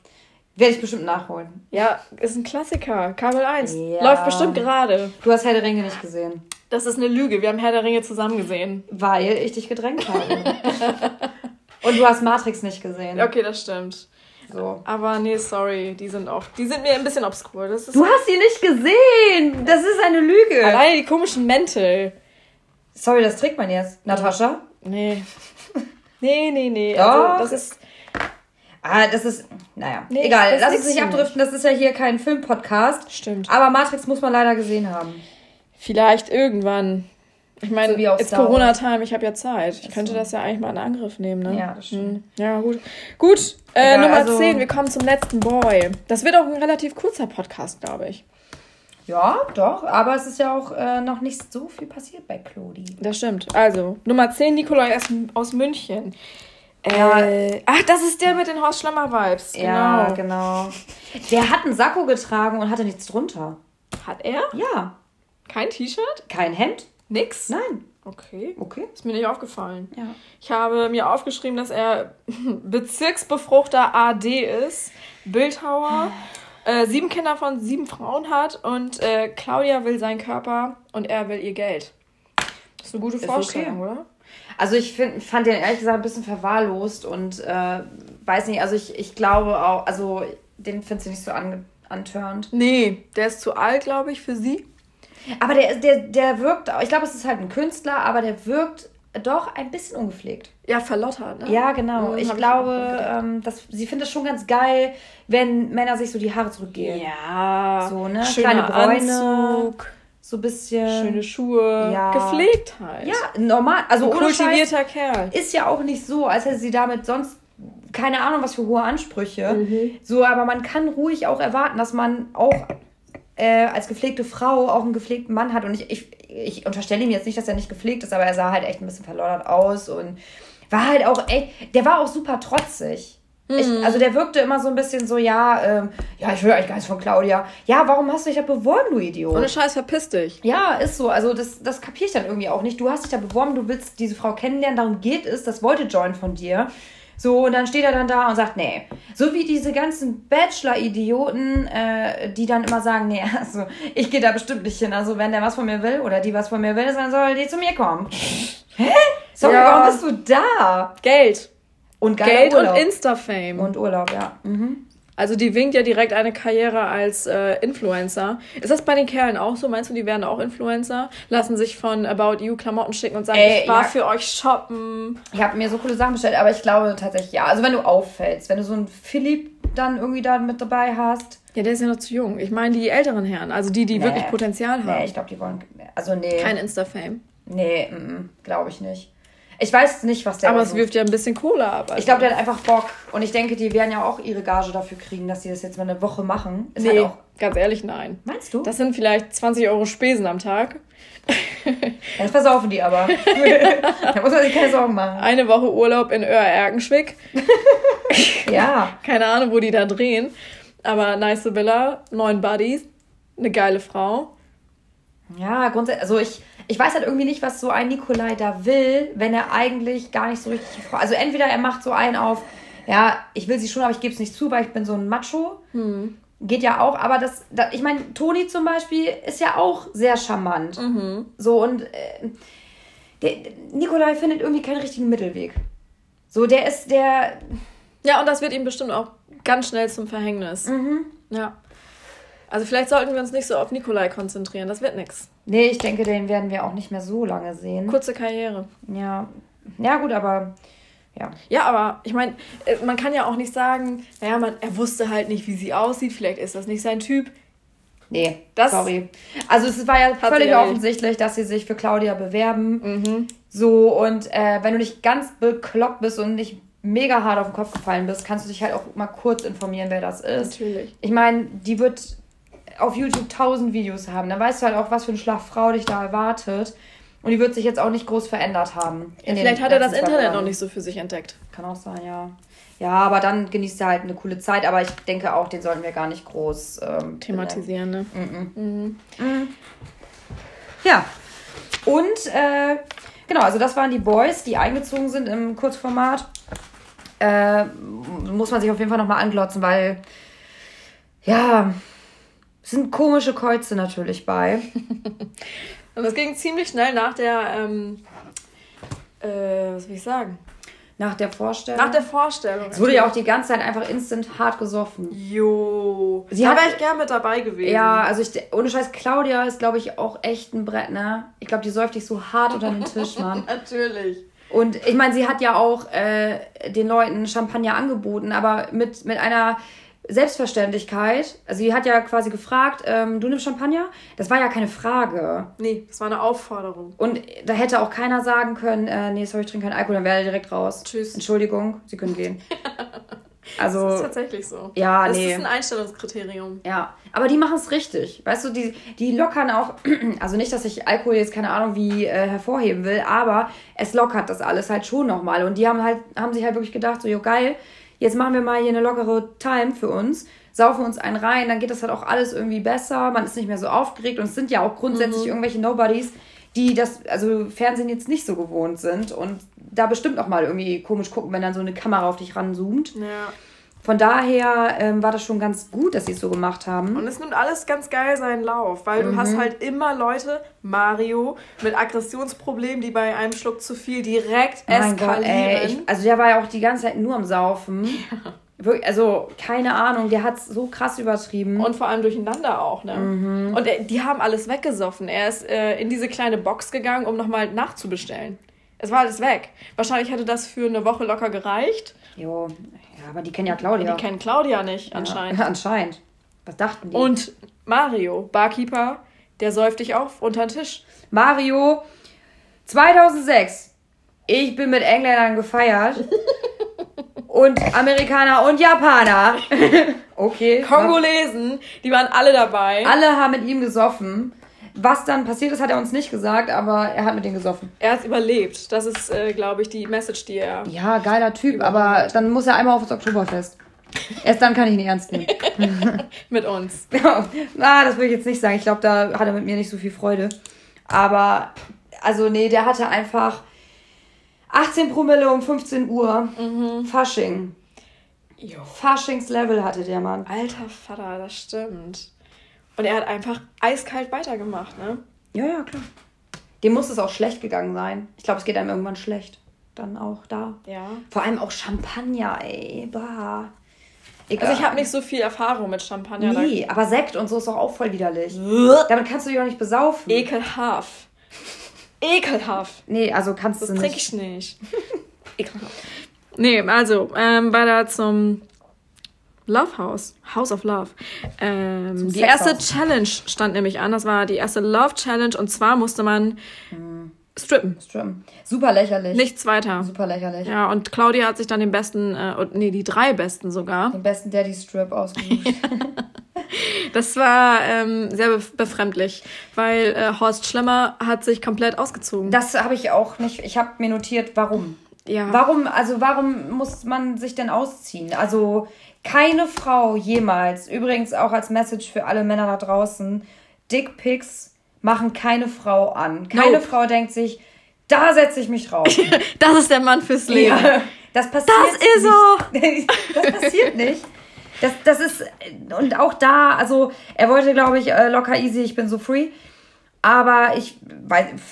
Werde ich bestimmt nachholen. Ja, ist ein Klassiker. Kabel 1. Ja. Läuft bestimmt gerade. Du hast Herr der Ringe nicht gesehen. Das ist eine Lüge. Wir haben Herr der Ringe zusammen gesehen. Weil ich dich gedrängt habe. Und du hast Matrix nicht gesehen. Okay, das stimmt. So. Aber nee, sorry. Die sind auch. Die sind mir ein bisschen obskur. Das ist Du hast sie nicht gesehen! Das ist eine Lüge! alleine die komischen Mäntel. Sorry, das trägt man jetzt. Natascha? Nee. Nee, nee, nee. Doch. Also, das ist. Ah, das ist. Naja, Nee, egal. das Lass uns ist nicht abdriften. Das ist ja hier kein Filmpodcast. Stimmt. Aber Matrix muss man leider gesehen haben. Vielleicht irgendwann. Ich meine, So jetzt Wars. Corona-Time, ich habe ja Zeit. Ich Ist könnte das ja eigentlich mal in Angriff nehmen, ne? Ja, das stimmt. Hm. Ja, gut. Gut, äh, Nummer also- 10, wir kommen zum letzten Boy. Das wird auch ein relativ kurzer Podcast, glaube ich. Ja, doch. Aber es ist ja auch äh, noch nicht so viel passiert bei Clodi. Das stimmt. Also, Nummer 10, Nikolai aus München. Ja. Äh, ach, das ist der mit den Horst Schlemmer-Vibes. Genau. Ja, genau. Der hat einen Sakko getragen und hatte nichts drunter. Hat er Ja. kein T-Shirt? Kein Hemd? Nix? Nein. Okay. Okay. Ist mir nicht aufgefallen. Ja. Ich habe mir aufgeschrieben, dass er Bezirksbefruchter AD ist, Bildhauer, äh, sieben Kinder von sieben Frauen hat und äh, Claudia will seinen Körper und er will ihr Geld. Das ist eine gute Ist Vorstellung, okay. oder? Also ich find, fand den ehrlich gesagt ein bisschen verwahrlost und äh, weiß nicht, also ich, ich glaube auch, also den findest du nicht so ange antörnt. Nee, der ist zu alt, glaube ich, für sie. Aber der, der, der wirkt, ich glaube, es ist halt ein Künstler, aber der wirkt doch ein bisschen ungepflegt. Ja, verlottert, ne? Ja, genau. Mhm, ich ich glaube, gedacht. ähm, dass, sie findet es schon ganz geil, wenn Männer sich so die Haare zurückgehen. Ja. So, ne? Schöner Kleine Bräune. Anzug, So ein bisschen. schöne Schuhe, Ja. Gepflegtheit. Ja, normal. Also Ein ohne Scheiß, kultivierter Kerl. ist ja auch nicht so, als hätte sie damit sonst keine Ahnung, was für hohe Ansprüche. Mhm. So, aber man kann ruhig auch erwarten, dass man auch äh, als gepflegte Frau auch einen gepflegten Mann hat. Und ich, ich, ich unterstelle ihm jetzt nicht, dass er nicht gepflegt ist, aber er sah halt echt ein bisschen verloddert aus und war halt auch echt, der war auch super trotzig. Ich, also der wirkte immer so ein bisschen so, ja, ähm, ja, ich will eigentlich gar nichts von Claudia. Ja, warum hast du dich da beworben, du Idiot? Ohne Scheiß, verpiss dich. Ja, ist so. Also das, das kapiere ich dann irgendwie auch nicht. Du hast dich da beworben, du willst diese Frau kennenlernen, darum geht es, das wollte Join von dir. So, und dann steht er dann da und sagt, nee. So wie diese ganzen Bachelor-Idioten, äh, die dann immer sagen, nee, also ich gehe da bestimmt nicht hin. Also wenn der was von mir will oder die was von mir will, dann soll die zu mir kommen. Hä? Sorry, Ja. warum bist du da? Geld. Und Geld Urlaub. und Insta-Fame. Und Urlaub, ja. Mhm. Also die winkt ja direkt eine Karriere als äh, Influencer. Ist das bei den Kerlen auch so? Meinst du, die werden auch Influencer? Lassen sich von About You Klamotten schicken und sagen, Ey, ich war ja. für euch shoppen. Ich habe mir so coole Sachen bestellt, aber ich glaube tatsächlich, ja. Also wenn du auffällst, wenn du so einen Philipp dann irgendwie da mit dabei hast, Ja, der ist ja noch zu jung. Ich meine die älteren Herren, also die, die Nee. wirklich Potenzial haben. Nee, ich glaube, die wollen. Also, nee. Kein Insta-Fame. Nee, glaube ich nicht. Ich weiß nicht, was der. Aber es wirft ja ein bisschen Kohle ab. Also. Ich glaube, der hat einfach Bock. Und ich denke, die werden ja auch ihre Gage dafür kriegen, dass sie das jetzt mal eine Woche machen. Ist Nee, halt auch. ganz ehrlich, nein. Meinst du? Das sind vielleicht 20 Euro Spesen am Tag. das versaufen die aber. da muss man sich keine Sorgen machen. Eine Woche Urlaub in Öhr-Erkenschwick. Ja. Keine Ahnung, wo die da drehen. Aber nice Villa, neun Buddies, eine geile Frau. Ja, grundsätzlich. Also, ich, ich weiß halt irgendwie nicht, was so ein Nikolai da will, wenn er eigentlich gar nicht so richtig. Also, entweder er macht so einen auf, ja, ich will sie schon, aber ich gebe es nicht zu, weil ich bin so ein Macho. Hm. Geht ja auch, aber das, da, ich meine, Toni zum Beispiel ist ja auch sehr charmant. Mhm. So und äh, der, Nikolai findet irgendwie keinen richtigen Mittelweg. So, der ist der. Ja, und das wird ihm bestimmt auch ganz schnell zum Verhängnis. Mhm. Ja. Also vielleicht sollten wir uns nicht so auf Nikolai konzentrieren. Das wird nix. Nee, ich denke, den werden wir auch nicht mehr so lange sehen. Kurze Karriere. Ja. Ja, gut, aber ja. Ja, aber ich meine, man kann ja auch nicht sagen, naja, man, er wusste halt nicht, wie sie aussieht. Vielleicht ist das nicht sein Typ. Nee, Das- sorry. Also es war ja völlig offensichtlich, dass sie sich für Claudia bewerben. Mhm. So, und äh, wenn du nicht ganz bekloppt bist und nicht mega hart auf den Kopf gefallen bist, kannst du dich halt auch mal kurz informieren, wer das ist. Natürlich. Ich meine, die wird auf YouTube tausend Videos haben. Dann weißt du halt auch, was für eine Schlagfrau dich da erwartet. Und die wird sich jetzt auch nicht groß verändert haben. Ja, vielleicht hat er das Internet noch nicht so für sich entdeckt. Kann auch sein, ja. Ja, aber dann genießt er halt eine coole Zeit. Aber ich denke auch, den sollten wir gar nicht groß ähm, thematisieren. Ne? Mhm. Mhm. Mhm. Ja. Und äh, genau, also das waren die Boys, die eingezogen sind im Kurzformat. Äh, muss man sich auf jeden Fall nochmal anglotzen, weil ja, sind komische Kreuze natürlich bei. Und das ging ziemlich schnell nach der, ähm, äh, was will ich sagen? Nach der Vorstellung? Nach der Vorstellung. Es wurde ja auch die ganze Zeit einfach instant hart gesoffen. Jo. Sie da wäre ich gern mit dabei gewesen. Ja, also ich, ohne Scheiß, Claudia ist, glaube ich, auch echt ein Brett, ne? Ich glaube, die säuft dich so hart unter den Tisch, Mann. Natürlich. Und ich meine, sie hat ja auch äh, den Leuten Champagner angeboten, aber mit, mit einer Selbstverständlichkeit. Also sie hat ja quasi gefragt, ähm, du nimmst Champagner? Das war ja keine Frage. Nee, das war eine Aufforderung. Und da hätte auch keiner sagen können, äh, nee, sorry, ich trinke keinen Alkohol, dann wäre er direkt raus. Tschüss. Entschuldigung, Sie können gehen. Also, das ist tatsächlich so. Ja, das nee. Das ist ein Einstellungskriterium. Ja, aber die machen es richtig. Weißt du, die, die lockern auch, also nicht, dass ich Alkohol jetzt keine Ahnung wie äh, hervorheben will, aber es lockert das alles halt schon nochmal. Und die haben halt, haben sich halt wirklich gedacht, so, jo geil, jetzt machen wir mal hier eine lockere Time für uns, saufen uns einen rein, dann geht das halt auch alles irgendwie besser, man ist nicht mehr so aufgeregt und es sind ja auch grundsätzlich mhm. irgendwelche Nobodies, die das, also Fernsehen jetzt nicht so gewohnt sind und da bestimmt auch mal irgendwie komisch gucken, wenn dann so eine Kamera auf dich ranzoomt. Ja. Von daher ähm, war das schon ganz gut, dass sie es so gemacht haben. Und es nimmt alles ganz geil seinen Lauf, weil mhm. du hast halt immer Leute, Mario, mit Aggressionsproblemen, die bei einem Schluck zu viel direkt mein eskalieren. Gott, ey, ich, also der war ja auch die ganze Zeit nur am Saufen. Ja. also keine Ahnung, der hat es so krass übertrieben. Und vor allem durcheinander auch, ne? Mhm. Und äh, die haben alles weggesoffen. Er ist äh, in diese kleine Box gegangen, um nochmal nachzubestellen. Es war alles weg. Wahrscheinlich hätte das für eine Woche locker gereicht. Jo, ja, aber die kennen ja Claudia. Die kennen Claudia nicht, anscheinend. Ja, anscheinend. Was dachten die? Und Mario, Barkeeper, der säuft dich auf unter den Tisch. Mario, 2006. Ich bin mit Engländern gefeiert. und Amerikaner und Japaner. okay. Kongolesen, die waren alle dabei. Alle haben mit ihm gesoffen. Was dann passiert ist, hat er uns nicht gesagt, aber er hat mit denen gesoffen. Er hat überlebt. Das ist, äh, glaube ich, die Message, die er. Ja, geiler Typ, aber dann muss er einmal auf das Oktoberfest. Erst dann kann ich ihn ernst nehmen. mit uns. Ah, das will ich jetzt nicht sagen. Ich glaube, da hat er mit mir nicht so viel Freude. Aber, also, nee, der hatte einfach 18 Promille um 15 Uhr. Mhm. Fasching. Jo. Faschingslevel hatte der Mann. Alter Vater, das stimmt. Und er hat einfach eiskalt weitergemacht, ne? Ja, ja, klar. Dem muss es auch schlecht gegangen sein. Ich glaube, es geht einem irgendwann schlecht. Dann auch da. Ja. Vor allem auch Champagner, ey. Bah. Egal. Also ich habe nicht so viel Erfahrung mit Champagner. Nee, aber Sekt und so ist doch auch voll widerlich. Damit kannst du dich auch nicht besaufen. Ekelhaft. Ekelhaft. Nee, also kannst das du nicht. Das trinke ich nicht. Ekelhaft. Nee, also, ähm, weiter zum Love House, House of Love. Ähm, die erste Challenge stand nämlich an. Das war die erste Love Challenge und zwar musste man hm. strippen. Strippen. Super lächerlich. Nichts weiter. Super lächerlich. Ja, und Claudia hat sich dann den besten, äh, nee, die drei besten sogar. Den besten Daddy Strip ausgesucht. das war ähm, sehr befremdlich, weil äh, Horst Schlemmer hat sich komplett ausgezogen. Das habe ich auch nicht. Ich habe mir notiert, warum. Ja. Warum, also warum muss man sich denn ausziehen? Also keine Frau jemals, übrigens auch als Message für alle Männer da draußen, Dickpics machen keine Frau an. Keine nope. Frau denkt sich, da setze ich mich drauf. das ist der Mann fürs Leben. Ja, das passiert Das ist so. das passiert nicht. Das, das ist, und auch da, also er wollte, glaube ich, äh, locker easy, ich bin so free. Aber ich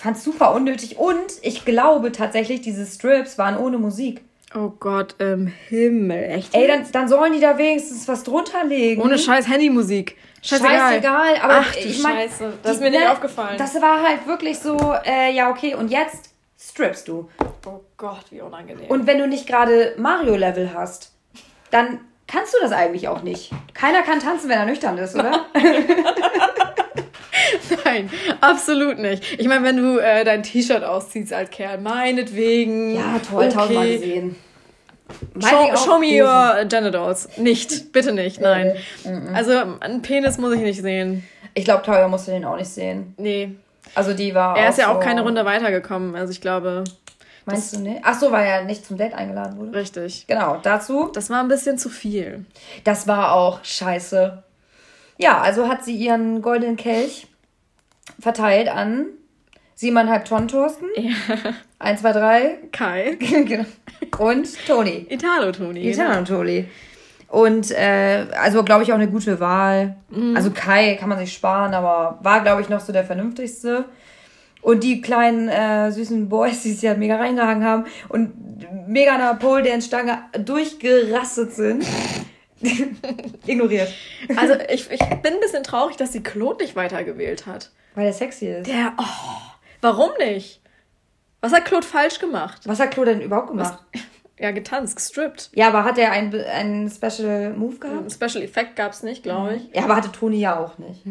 fand es super unnötig und ich glaube tatsächlich, diese Strips waren ohne Musik. Oh Gott im Himmel, echt? Ey, dann, dann sollen die da wenigstens was drunter legen. Ohne scheiß Handymusik. Scheißegal. Scheißegal, aber Ach, du ich mein, Scheiße. Das ist mir nicht ne, aufgefallen. Das war halt wirklich so, äh, ja, okay, und jetzt strippst du. Oh Gott, wie unangenehm. Und wenn du nicht gerade Mario-Level hast, dann kannst du das eigentlich auch nicht. Keiner kann tanzen, wenn er nüchtern ist, oder? Nein, absolut nicht. Ich meine, wenn du äh, dein T-Shirt ausziehst als Kerl, meinetwegen. Ja, toll, okay. tausendmal gesehen. Show, show me your genitals. Nicht, bitte nicht, nein. Mhm. Also einen Penis muss ich nicht sehen. Ich glaube, Claudia musste den auch nicht sehen. Nee. Also die war Er ist ja so- auch keine Runde weitergekommen. Also ich glaube, Meinst du nicht? Ach so, weil er nicht zum Date eingeladen wurde. richtig. Genau, dazu. Das war ein bisschen zu viel. Das war auch scheiße. Ja, also hat sie ihren goldenen Kelch verteilt an siebeneinhalb Tonnen Thorsten. Ja. Eins, zwei, drei. Kai. Genau. Und Toni. Italo-Toni. Italo Toni. Und äh, also glaube ich auch eine gute Wahl. Mhm. Also Kai kann man sich sparen, aber war glaube ich noch so der vernünftigste. Und die kleinen äh, süßen Boys, die sich halt mega reingehangen haben und mega an der Pole Dance Stange durchgerastet sind. Ignoriert. Also ich, ich bin ein bisschen traurig, dass sie Claude nicht weitergewählt hat. Weil er sexy ist. Der, oh, warum nicht? Was hat Claude falsch gemacht? Was hat Claude denn überhaupt gemacht? Ja, getanzt, gestrippt. Ja, aber hat er einen, einen Special Move gehabt? Ein Special Effekt gab es nicht, glaube ich. Ja, aber hatte Toni ja auch nicht.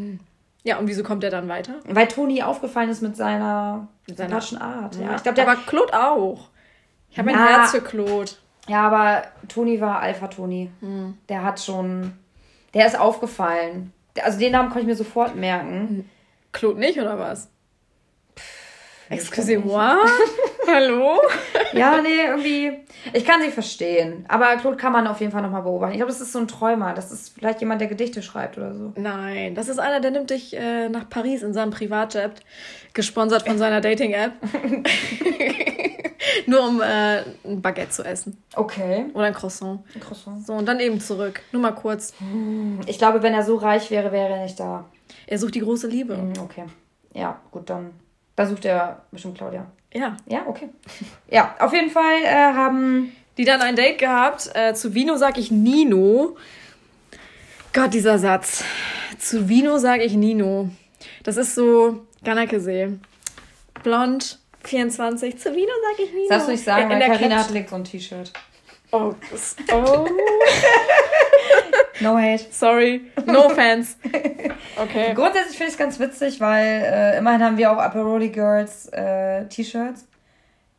Ja, und wieso kommt der dann weiter? Weil Toni aufgefallen ist mit seiner sympathischen Art. Ja, ich glaube, der Aber Claude auch. Ich habe ein Na. Herz für Claude. Ja, aber Toni war Alpha Toni. Hm. Der hat schon. Der ist aufgefallen. Also den Namen konnte ich mir sofort Hm. Claude nicht, oder was? Excusez-moi? Hallo? Ja, nee, irgendwie. Ich kann sie verstehen. Aber Claude kann man auf jeden Fall nochmal beobachten. Ich glaube, das ist so ein Träumer. Das ist vielleicht jemand, der Gedichte schreibt oder so. Nein, das ist einer, der nimmt dich äh, nach Paris in seinem Privatjet, gesponsert von seiner Dating-App. Nur um äh, ein Baguette zu essen. Okay. Oder ein Croissant. Croissant. So, und dann eben zurück. Nur mal kurz. Ich glaube, wenn er so reich wäre, wäre er nicht da. Er sucht die große Liebe. Hm, Okay. Ja, gut, dann. Da sucht er bestimmt Claudia. Ja. Ja, okay. Ja, auf jeden Fall äh, haben. Die dann ein Date gehabt. Äh, zu Vino sag ich Nino. Gott, dieser Satz. Zu Vino sag ich Nino. Das ist so Ganakesee. Blond, 24. Zu Vino sag ich Nino. Das darfst du nicht sagen, In weil der Caption- hat so ein T-Shirt. Oh, oh. No hate. sorry. No offense. Okay. Grundsätzlich finde ich es ganz witzig, weil äh, immerhin haben wir auch Aperoli Girls äh, T-Shirts.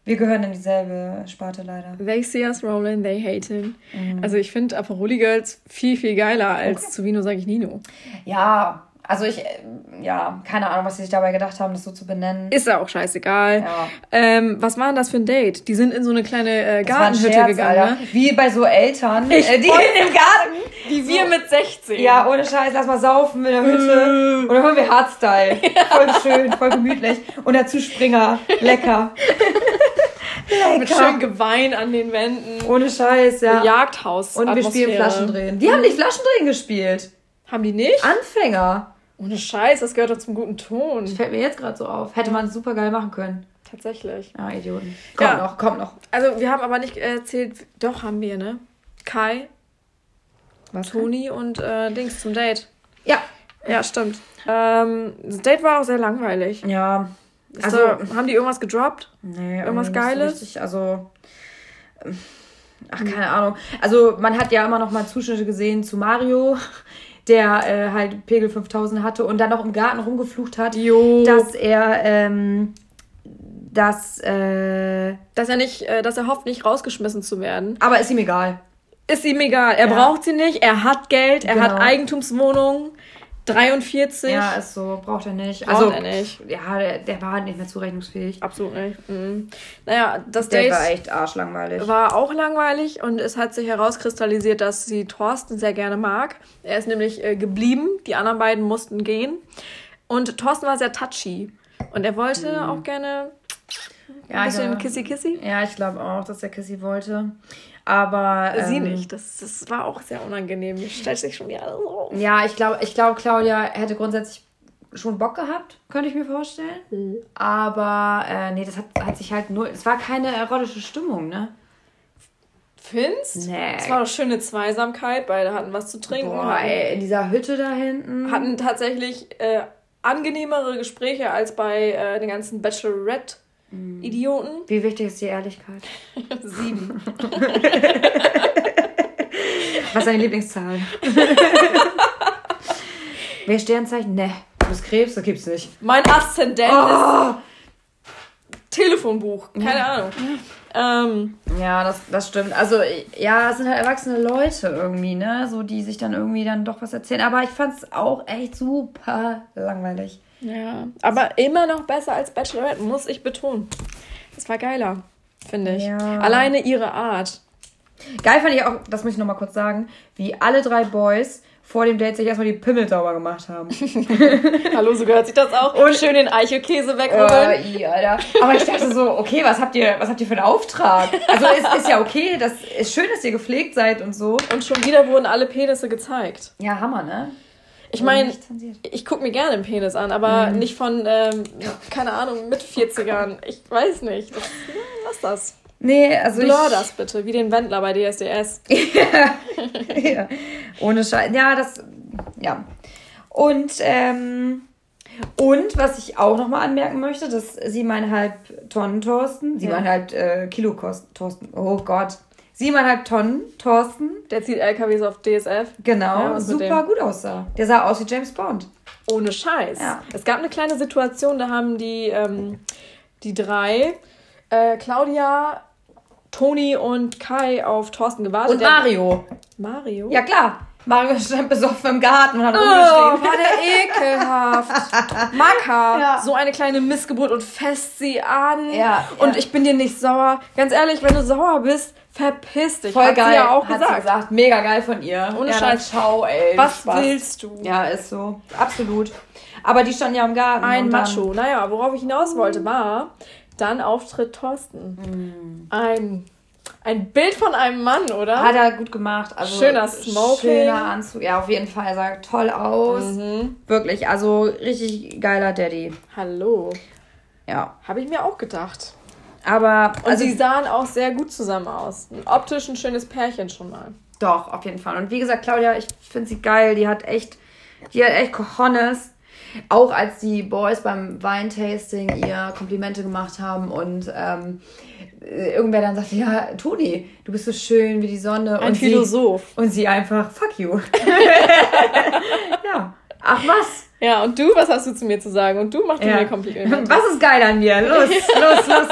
Wir gehören in dieselbe Sparte leider. They see us rolling, they hate him. Mhm. Also ich finde Aperoli Girls viel, viel geiler als zu Vino sag ich Nino. Ja, also ich, äh, ja, keine Ahnung, was sie sich dabei gedacht haben, das so zu benennen. Ist ja auch scheißegal. Ja. Ähm, was war denn das für ein Date? Die sind in so eine kleine äh, Gartenhütte Scherz, gegangen, Alter. ne? Wie bei so Eltern, Ich äh, die in dem Garten. Wie wir mit 16. Ja, ohne Scheiß, lass mal saufen in der Hütte. Und dann hören wir Hardstyle. Voll schön, voll gemütlich. Und dazu Springer. Lecker. mit schön Gewein an den Wänden. Ohne Scheiß, ja. Jagdhaus. Und wir spielen. Flaschendrehen. Die haben nicht Flaschendrehen gespielt. Haben die nicht? Anfänger. Ohne Scheiß, das gehört doch zum guten Ton. Fällt mir jetzt gerade so auf. Hätte man super geil machen können. Tatsächlich. Ah, Idioten. Kommt Ja. noch, kommt noch. Also wir haben aber nicht erzählt, doch haben wir, ne? Kai, Was? Toni und äh, Dings zum Date. Ja. Ja, stimmt. Ähm, das Date war auch sehr langweilig. Ja. Also, da, haben die irgendwas gedroppt? nee, irgendwas nicht Geiles? Richtig, also. Ach, keine Ahnung. Also, man hat ja immer noch mal Zuschnitte gesehen zu Mario, der äh, halt Pegel 5000 hatte und dann noch im Garten rumgeflucht hat, Jo. dass er, ähm, dass, äh, Dass er nicht, äh, dass er hofft, nicht rausgeschmissen zu werden. aber ist ihm egal. Ist ihm egal. Er Ja. braucht sie nicht. Er hat Geld. Er hat Genau. Eigentumswohnungen. 43. Ja, ist so, braucht er nicht. Braucht also, er nicht. ja, der, der war halt nicht mehr zurechnungsfähig. Absolut nicht. Mhm. Naja, das Der Date war echt arschlangweilig. war auch langweilig und es hat sich herauskristallisiert, dass sie Thorsten sehr gerne mag. Er ist nämlich äh, geblieben. Die anderen beiden mussten gehen. Und Thorsten war sehr touchy. Und er wollte auch gerne ein Ja, bisschen ja. Kissy-Kissy. Ja, ich glaube auch, dass der Kissy wollte. Aber. Sie ähm, nicht. Das, das war auch sehr unangenehm. Stellt sich schon wieder so. Ja, ich glaube, ich glaub, Claudia hätte grundsätzlich schon Bock gehabt, könnte ich mir vorstellen. Mhm. Aber äh, nee, das hat, hat sich halt nur. Es war keine erotische Stimmung, ne? Findest? Nee. Es war doch schöne Zweisamkeit. Beide hatten was zu trinken. Boah, hatten, ey, in dieser Hütte da hinten. hatten tatsächlich äh, angenehmere Gespräche als bei äh, den ganzen Bachelorette-Idioten. Wie wichtig ist die Ehrlichkeit? Sieben. Was ist deine Lieblingszahl? Wer Sternzeichen? Ne. Du bist Krebs, das gibt's nicht. Mein Aszendent ist Oh, Telefonbuch. Keine Ja. Ahnung. Ähm, Ja, das, das stimmt. Also, ja, es sind halt erwachsene Leute irgendwie, ne? So, die sich dann irgendwie dann doch was erzählen. Aber ich fand's auch echt super langweilig. Ja, aber immer noch besser als Bachelorette, muss ich betonen. Das war geiler, finde ich. Ja. Alleine ihre Art. Geil fand ich auch, das muss ich nochmal kurz sagen, wie alle drei Boys vor dem Date sich erstmal die Pimmel sauber gemacht haben. Hallo, so gehört sich das auch. Und schön den Eichelkäse Äh, wegholen. i, Alter. Aber ich dachte so, okay, was habt ihr, was habt ihr für einen Auftrag? Also ist, ist ja okay, das ist schön, dass ihr gepflegt seid und so. Und schon wieder wurden alle Penisse gezeigt. Ja, Hammer, ne? Ich meine, ich gucke mir gerne einen Penis an, aber Mhm. nicht von, ähm, keine Ahnung, mit 40ern. Ich weiß nicht. Das, lass das. Nee, also Blur ich, das bitte, wie den Wendler bei DSDS. ja, ohne Scheiß. Ja, das, ja. Und, ähm, und was ich auch nochmal anmerken möchte, dass siebeneinhalb Tonnen Thorsten, siebeneinhalb äh, Kilo Kost, Thorsten, oh Gott, siebeneinhalb Tonnen Thorsten, Der zieht LKWs auf DSF. genau, Ja, super gut aussah. Der sah aus wie James Bond. Ohne Scheiß. Ja. Es gab eine kleine Situation, da haben die, ähm, die drei, äh, Claudia, Toni und Kai auf Thorsten gewartet. Und Der- Mario. Mario? Ja, klar. Mario stand besoffen im Garten und hat Oh, rumgeschrien. war der ekelhaft. Maka, Ja. so eine kleine Missgeburt und fest sie an. Ja, Und ja. ich bin dir nicht sauer. Ganz ehrlich, wenn du sauer bist, verpiss dich. Voll Hat geil. Sie ja auch hat gesagt. sie gesagt. Mega geil von ihr. Ohne ja, Scheiß. Schau, ey. Was Spaß. willst du? Ja, ist so. Absolut. Aber die standen ja im Garten. Ein Macho. Naja, worauf ich hinaus wollte, war dann Auftritt Thorsten. Ein, ein Bild von einem Mann, oder? Hat er gut gemacht. Also Schöner Smoking. Schöner Anzug. Ja, auf jeden Fall. Sah toll aus. Mhm. Wirklich. Also richtig geiler Daddy. Hallo. Ja. Habe ich mir auch gedacht. Aber Und also sie sahen auch sehr gut zusammen aus. Optisch ein schönes Pärchen schon mal. doch, auf jeden Fall. Und wie gesagt, Claudia, ich finde sie geil. Die hat echt, die hat echt Cojones. Auch als die Boys beim Weintasting ihr Komplimente gemacht haben und ähm, äh, irgendwer dann sagte, ja, Toni, du bist so schön wie die Sonne. Ein und Philosoph. Sie, und sie einfach, fuck you. ja. Ach was? Ja, und du, was hast du zu mir zu sagen? Und du machst Ja. mir Komplimente. Was ist geil an mir? Los, los, los.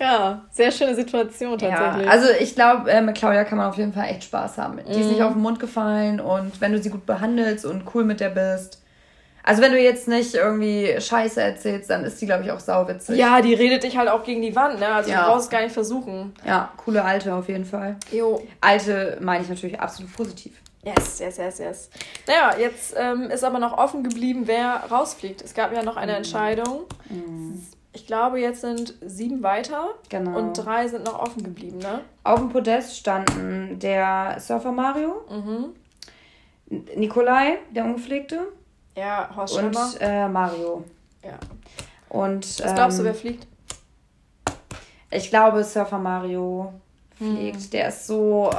Ja, sehr schöne Situation Ja, tatsächlich. also ich glaube, äh, mit Claudia kann man auf jeden Fall echt Spaß haben. Die ist nicht Mhm. auf den Mund gefallen und wenn du sie gut behandelst und cool mit der bist. Also wenn du jetzt nicht irgendwie Scheiße erzählst, dann ist die, glaube ich, auch sauwitzig. ja, die redet dich halt auch gegen die Wand, ne? Also Ja. du brauchst es gar nicht versuchen. Ja, coole Alte auf jeden Fall. Jo. Alte meine ich natürlich absolut positiv. Yes, yes, yes, yes. Naja, jetzt ähm, ist aber noch offen geblieben, wer rausfliegt. Es gab ja noch Mhm. eine Entscheidung. Ich glaube, jetzt sind sieben weiter Genau. und drei sind noch offen geblieben, ne? Auf dem Podest standen der Surfer Mario, Mhm. Nikolai, der Ungepflegte, Ja, Horst und äh, Mario. Ja. Und Was glaubst du, ähm, wer fliegt? Ich glaube, Surfer Mario fliegt. Hm. Der ist so.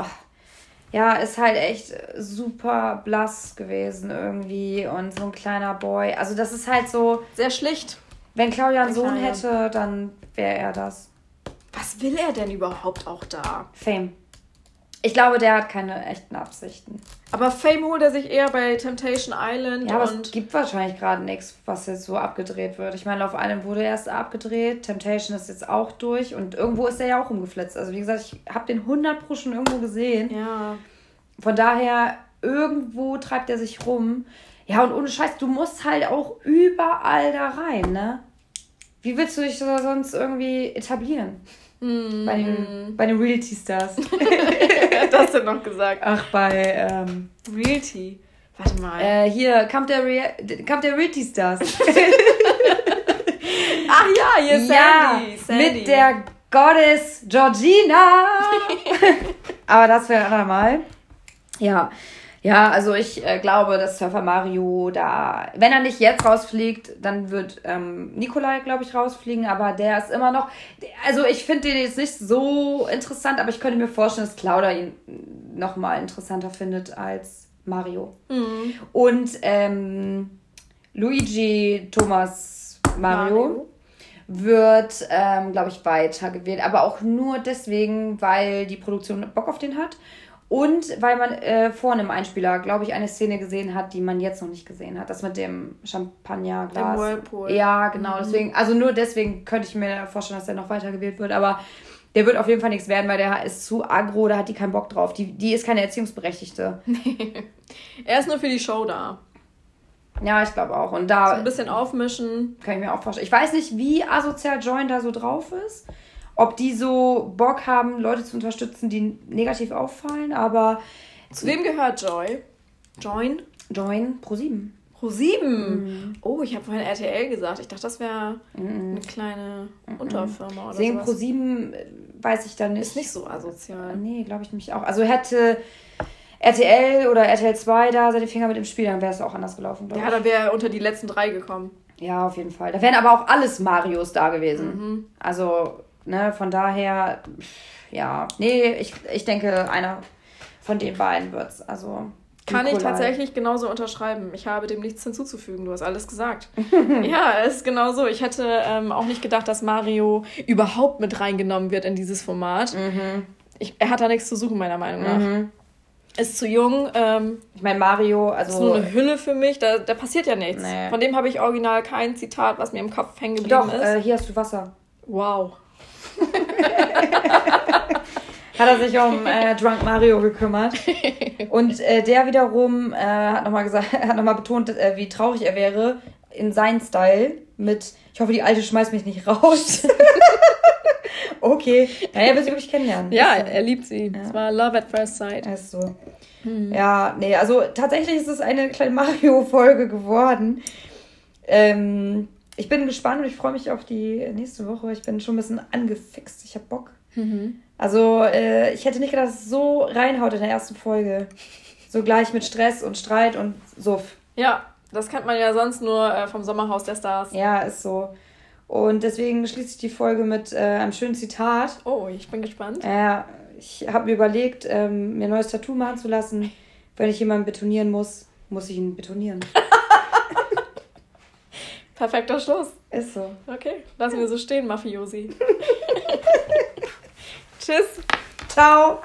Ja, ist halt echt super blass gewesen irgendwie und so ein kleiner Boy. Also, das ist halt so. Sehr schlicht. Wenn Claudia einen Ein Sohn hätte, dann wäre er das. Was will er denn überhaupt auch da? Fame. Ich glaube, der hat keine echten Absichten. Aber Fame holt er sich eher bei Temptation Island Ja, aber es gibt wahrscheinlich gerade nichts, was jetzt so abgedreht wird. Ich meine, auf einem wurde erst abgedreht. Temptation ist jetzt auch durch und irgendwo ist er ja auch umgeflitzt. Also, wie gesagt, ich habe den 100 Pro schon irgendwo gesehen. ja. Von daher, irgendwo treibt er sich rum. Ja, und ohne Scheiß, du musst halt auch überall da rein, ne? Wie willst du dich da sonst irgendwie etablieren? Hm. Bei den, bei den Realty Stars. Wer hat das denn noch gesagt? Ach, bei, ähm, Realty. Warte mal. äh, hier, Kampf der, Rea Kampf der Realty Stars. Ach ja, hier ist ja, Sandy. Mit der Goddess Georgina. Aber das wäre ein andermal. Ja. Ja, also ich äh, glaube, dass Surfer Mario da, wenn er nicht jetzt rausfliegt, dann wird ähm, Nikolai, glaube ich, rausfliegen, aber der ist immer noch, also ich finde den jetzt nicht so interessant, aber ich könnte mir vorstellen, dass Claudia ihn nochmal interessanter findet als Mario. Mhm. Und ähm, Luigi Thomas Mario, Mario. wird, ähm, glaube ich, weitergewählt. Aber auch nur deswegen, weil die Produktion Bock auf den hat. Und weil man äh, vorne im Einspieler, glaube ich, eine Szene gesehen hat, die man jetzt noch nicht gesehen hat. Das mit dem Champagnerglas. Im Whirlpool. Ja, genau. Mhm. Deswegen, also nur deswegen könnte ich mir vorstellen, dass der noch weitergewählt wird. Aber der wird auf jeden Fall nichts werden, weil der ist zu aggro, da hat die keinen Bock drauf. Die, die ist keine Erziehungsberechtigte. er ist nur für die Show da. Ja, ich glaube auch. Und da. So ein bisschen aufmischen. Kann ich mir auch vorstellen. Ich weiß nicht, wie asozial Join da so drauf ist ob die so Bock haben, Leute zu unterstützen, die negativ auffallen, aber. Zu wem gehört Joy? Join? Join Pro7. Pro7? Mhm. Oh, ich habe vorhin RTL gesagt. Ich dachte, das wäre mhm. eine kleine mhm. Unterfirma oder Deswegen Pro7 äh, weiß ich dann nicht. Ist nicht so asozial. Nee, glaube ich nämlich auch. Also hätte RTL oder RTL 2 da seine Finger mit im Spiel, dann wäre es auch anders gelaufen, glaube ja, ich. Ja, dann wäre er unter die letzten drei gekommen. Ja, auf jeden Fall. Da wären aber auch alles Marios da gewesen. Mhm. Also Ne, von daher, ja, nee, ich, ich denke, einer von den beiden wird es. Also. Kann Nikolai. ich tatsächlich genauso unterschreiben. Ich habe dem nichts hinzuzufügen. Du hast alles gesagt. ja, es ist genau so. Ich hätte ähm, auch nicht gedacht, dass Mario überhaupt mit reingenommen wird in dieses Format. Mhm. Ich, er hat da nichts zu suchen, meiner Meinung nach. Mhm. Ist zu jung. Ähm, ich meine, Mario, also. Ist nur eine Hülle für mich. Da, da passiert ja nichts. Nee. Von dem habe ich original kein Zitat, was mir im Kopf hängen geblieben Doch, ist. Äh, hier hast du Wasser. Wow. hat er sich um äh, Drunk Mario gekümmert. Und äh, der wiederum äh, hat nochmal gesagt, hat nochmal betont, äh, wie traurig er wäre in seinem Style mit, ich hoffe, die Alte schmeißt mich nicht raus. okay. Ja, er will sie wirklich kennenlernen. Ja, er liebt sie. Es war Love at First Sight. Ist so. Hm. Ja, nee, also tatsächlich ist es eine kleine Mario-Folge geworden. Ähm, ich bin gespannt und ich freue mich auf die nächste Woche. Ich bin schon ein bisschen angefixt. Ich habe Bock. Mhm. Also, äh, ich hätte nicht gedacht, dass es so reinhaut in der ersten Folge. So gleich mit Stress und Streit und Suff. Ja, das kennt man ja sonst nur äh, vom Sommerhaus der Stars. Ja, ist so. Und deswegen schließe ich die Folge mit äh, einem schönen Zitat. Oh, ich bin gespannt. Ja, ich habe mir überlegt, ähm, mir ein neues Tattoo machen zu lassen. Wenn ich jemanden betonieren muss, muss ich ihn betonieren. Perfekter Schluss. Ist so. Okay, lassen wir so stehen, Mafiosi. Tschüss. Ciao.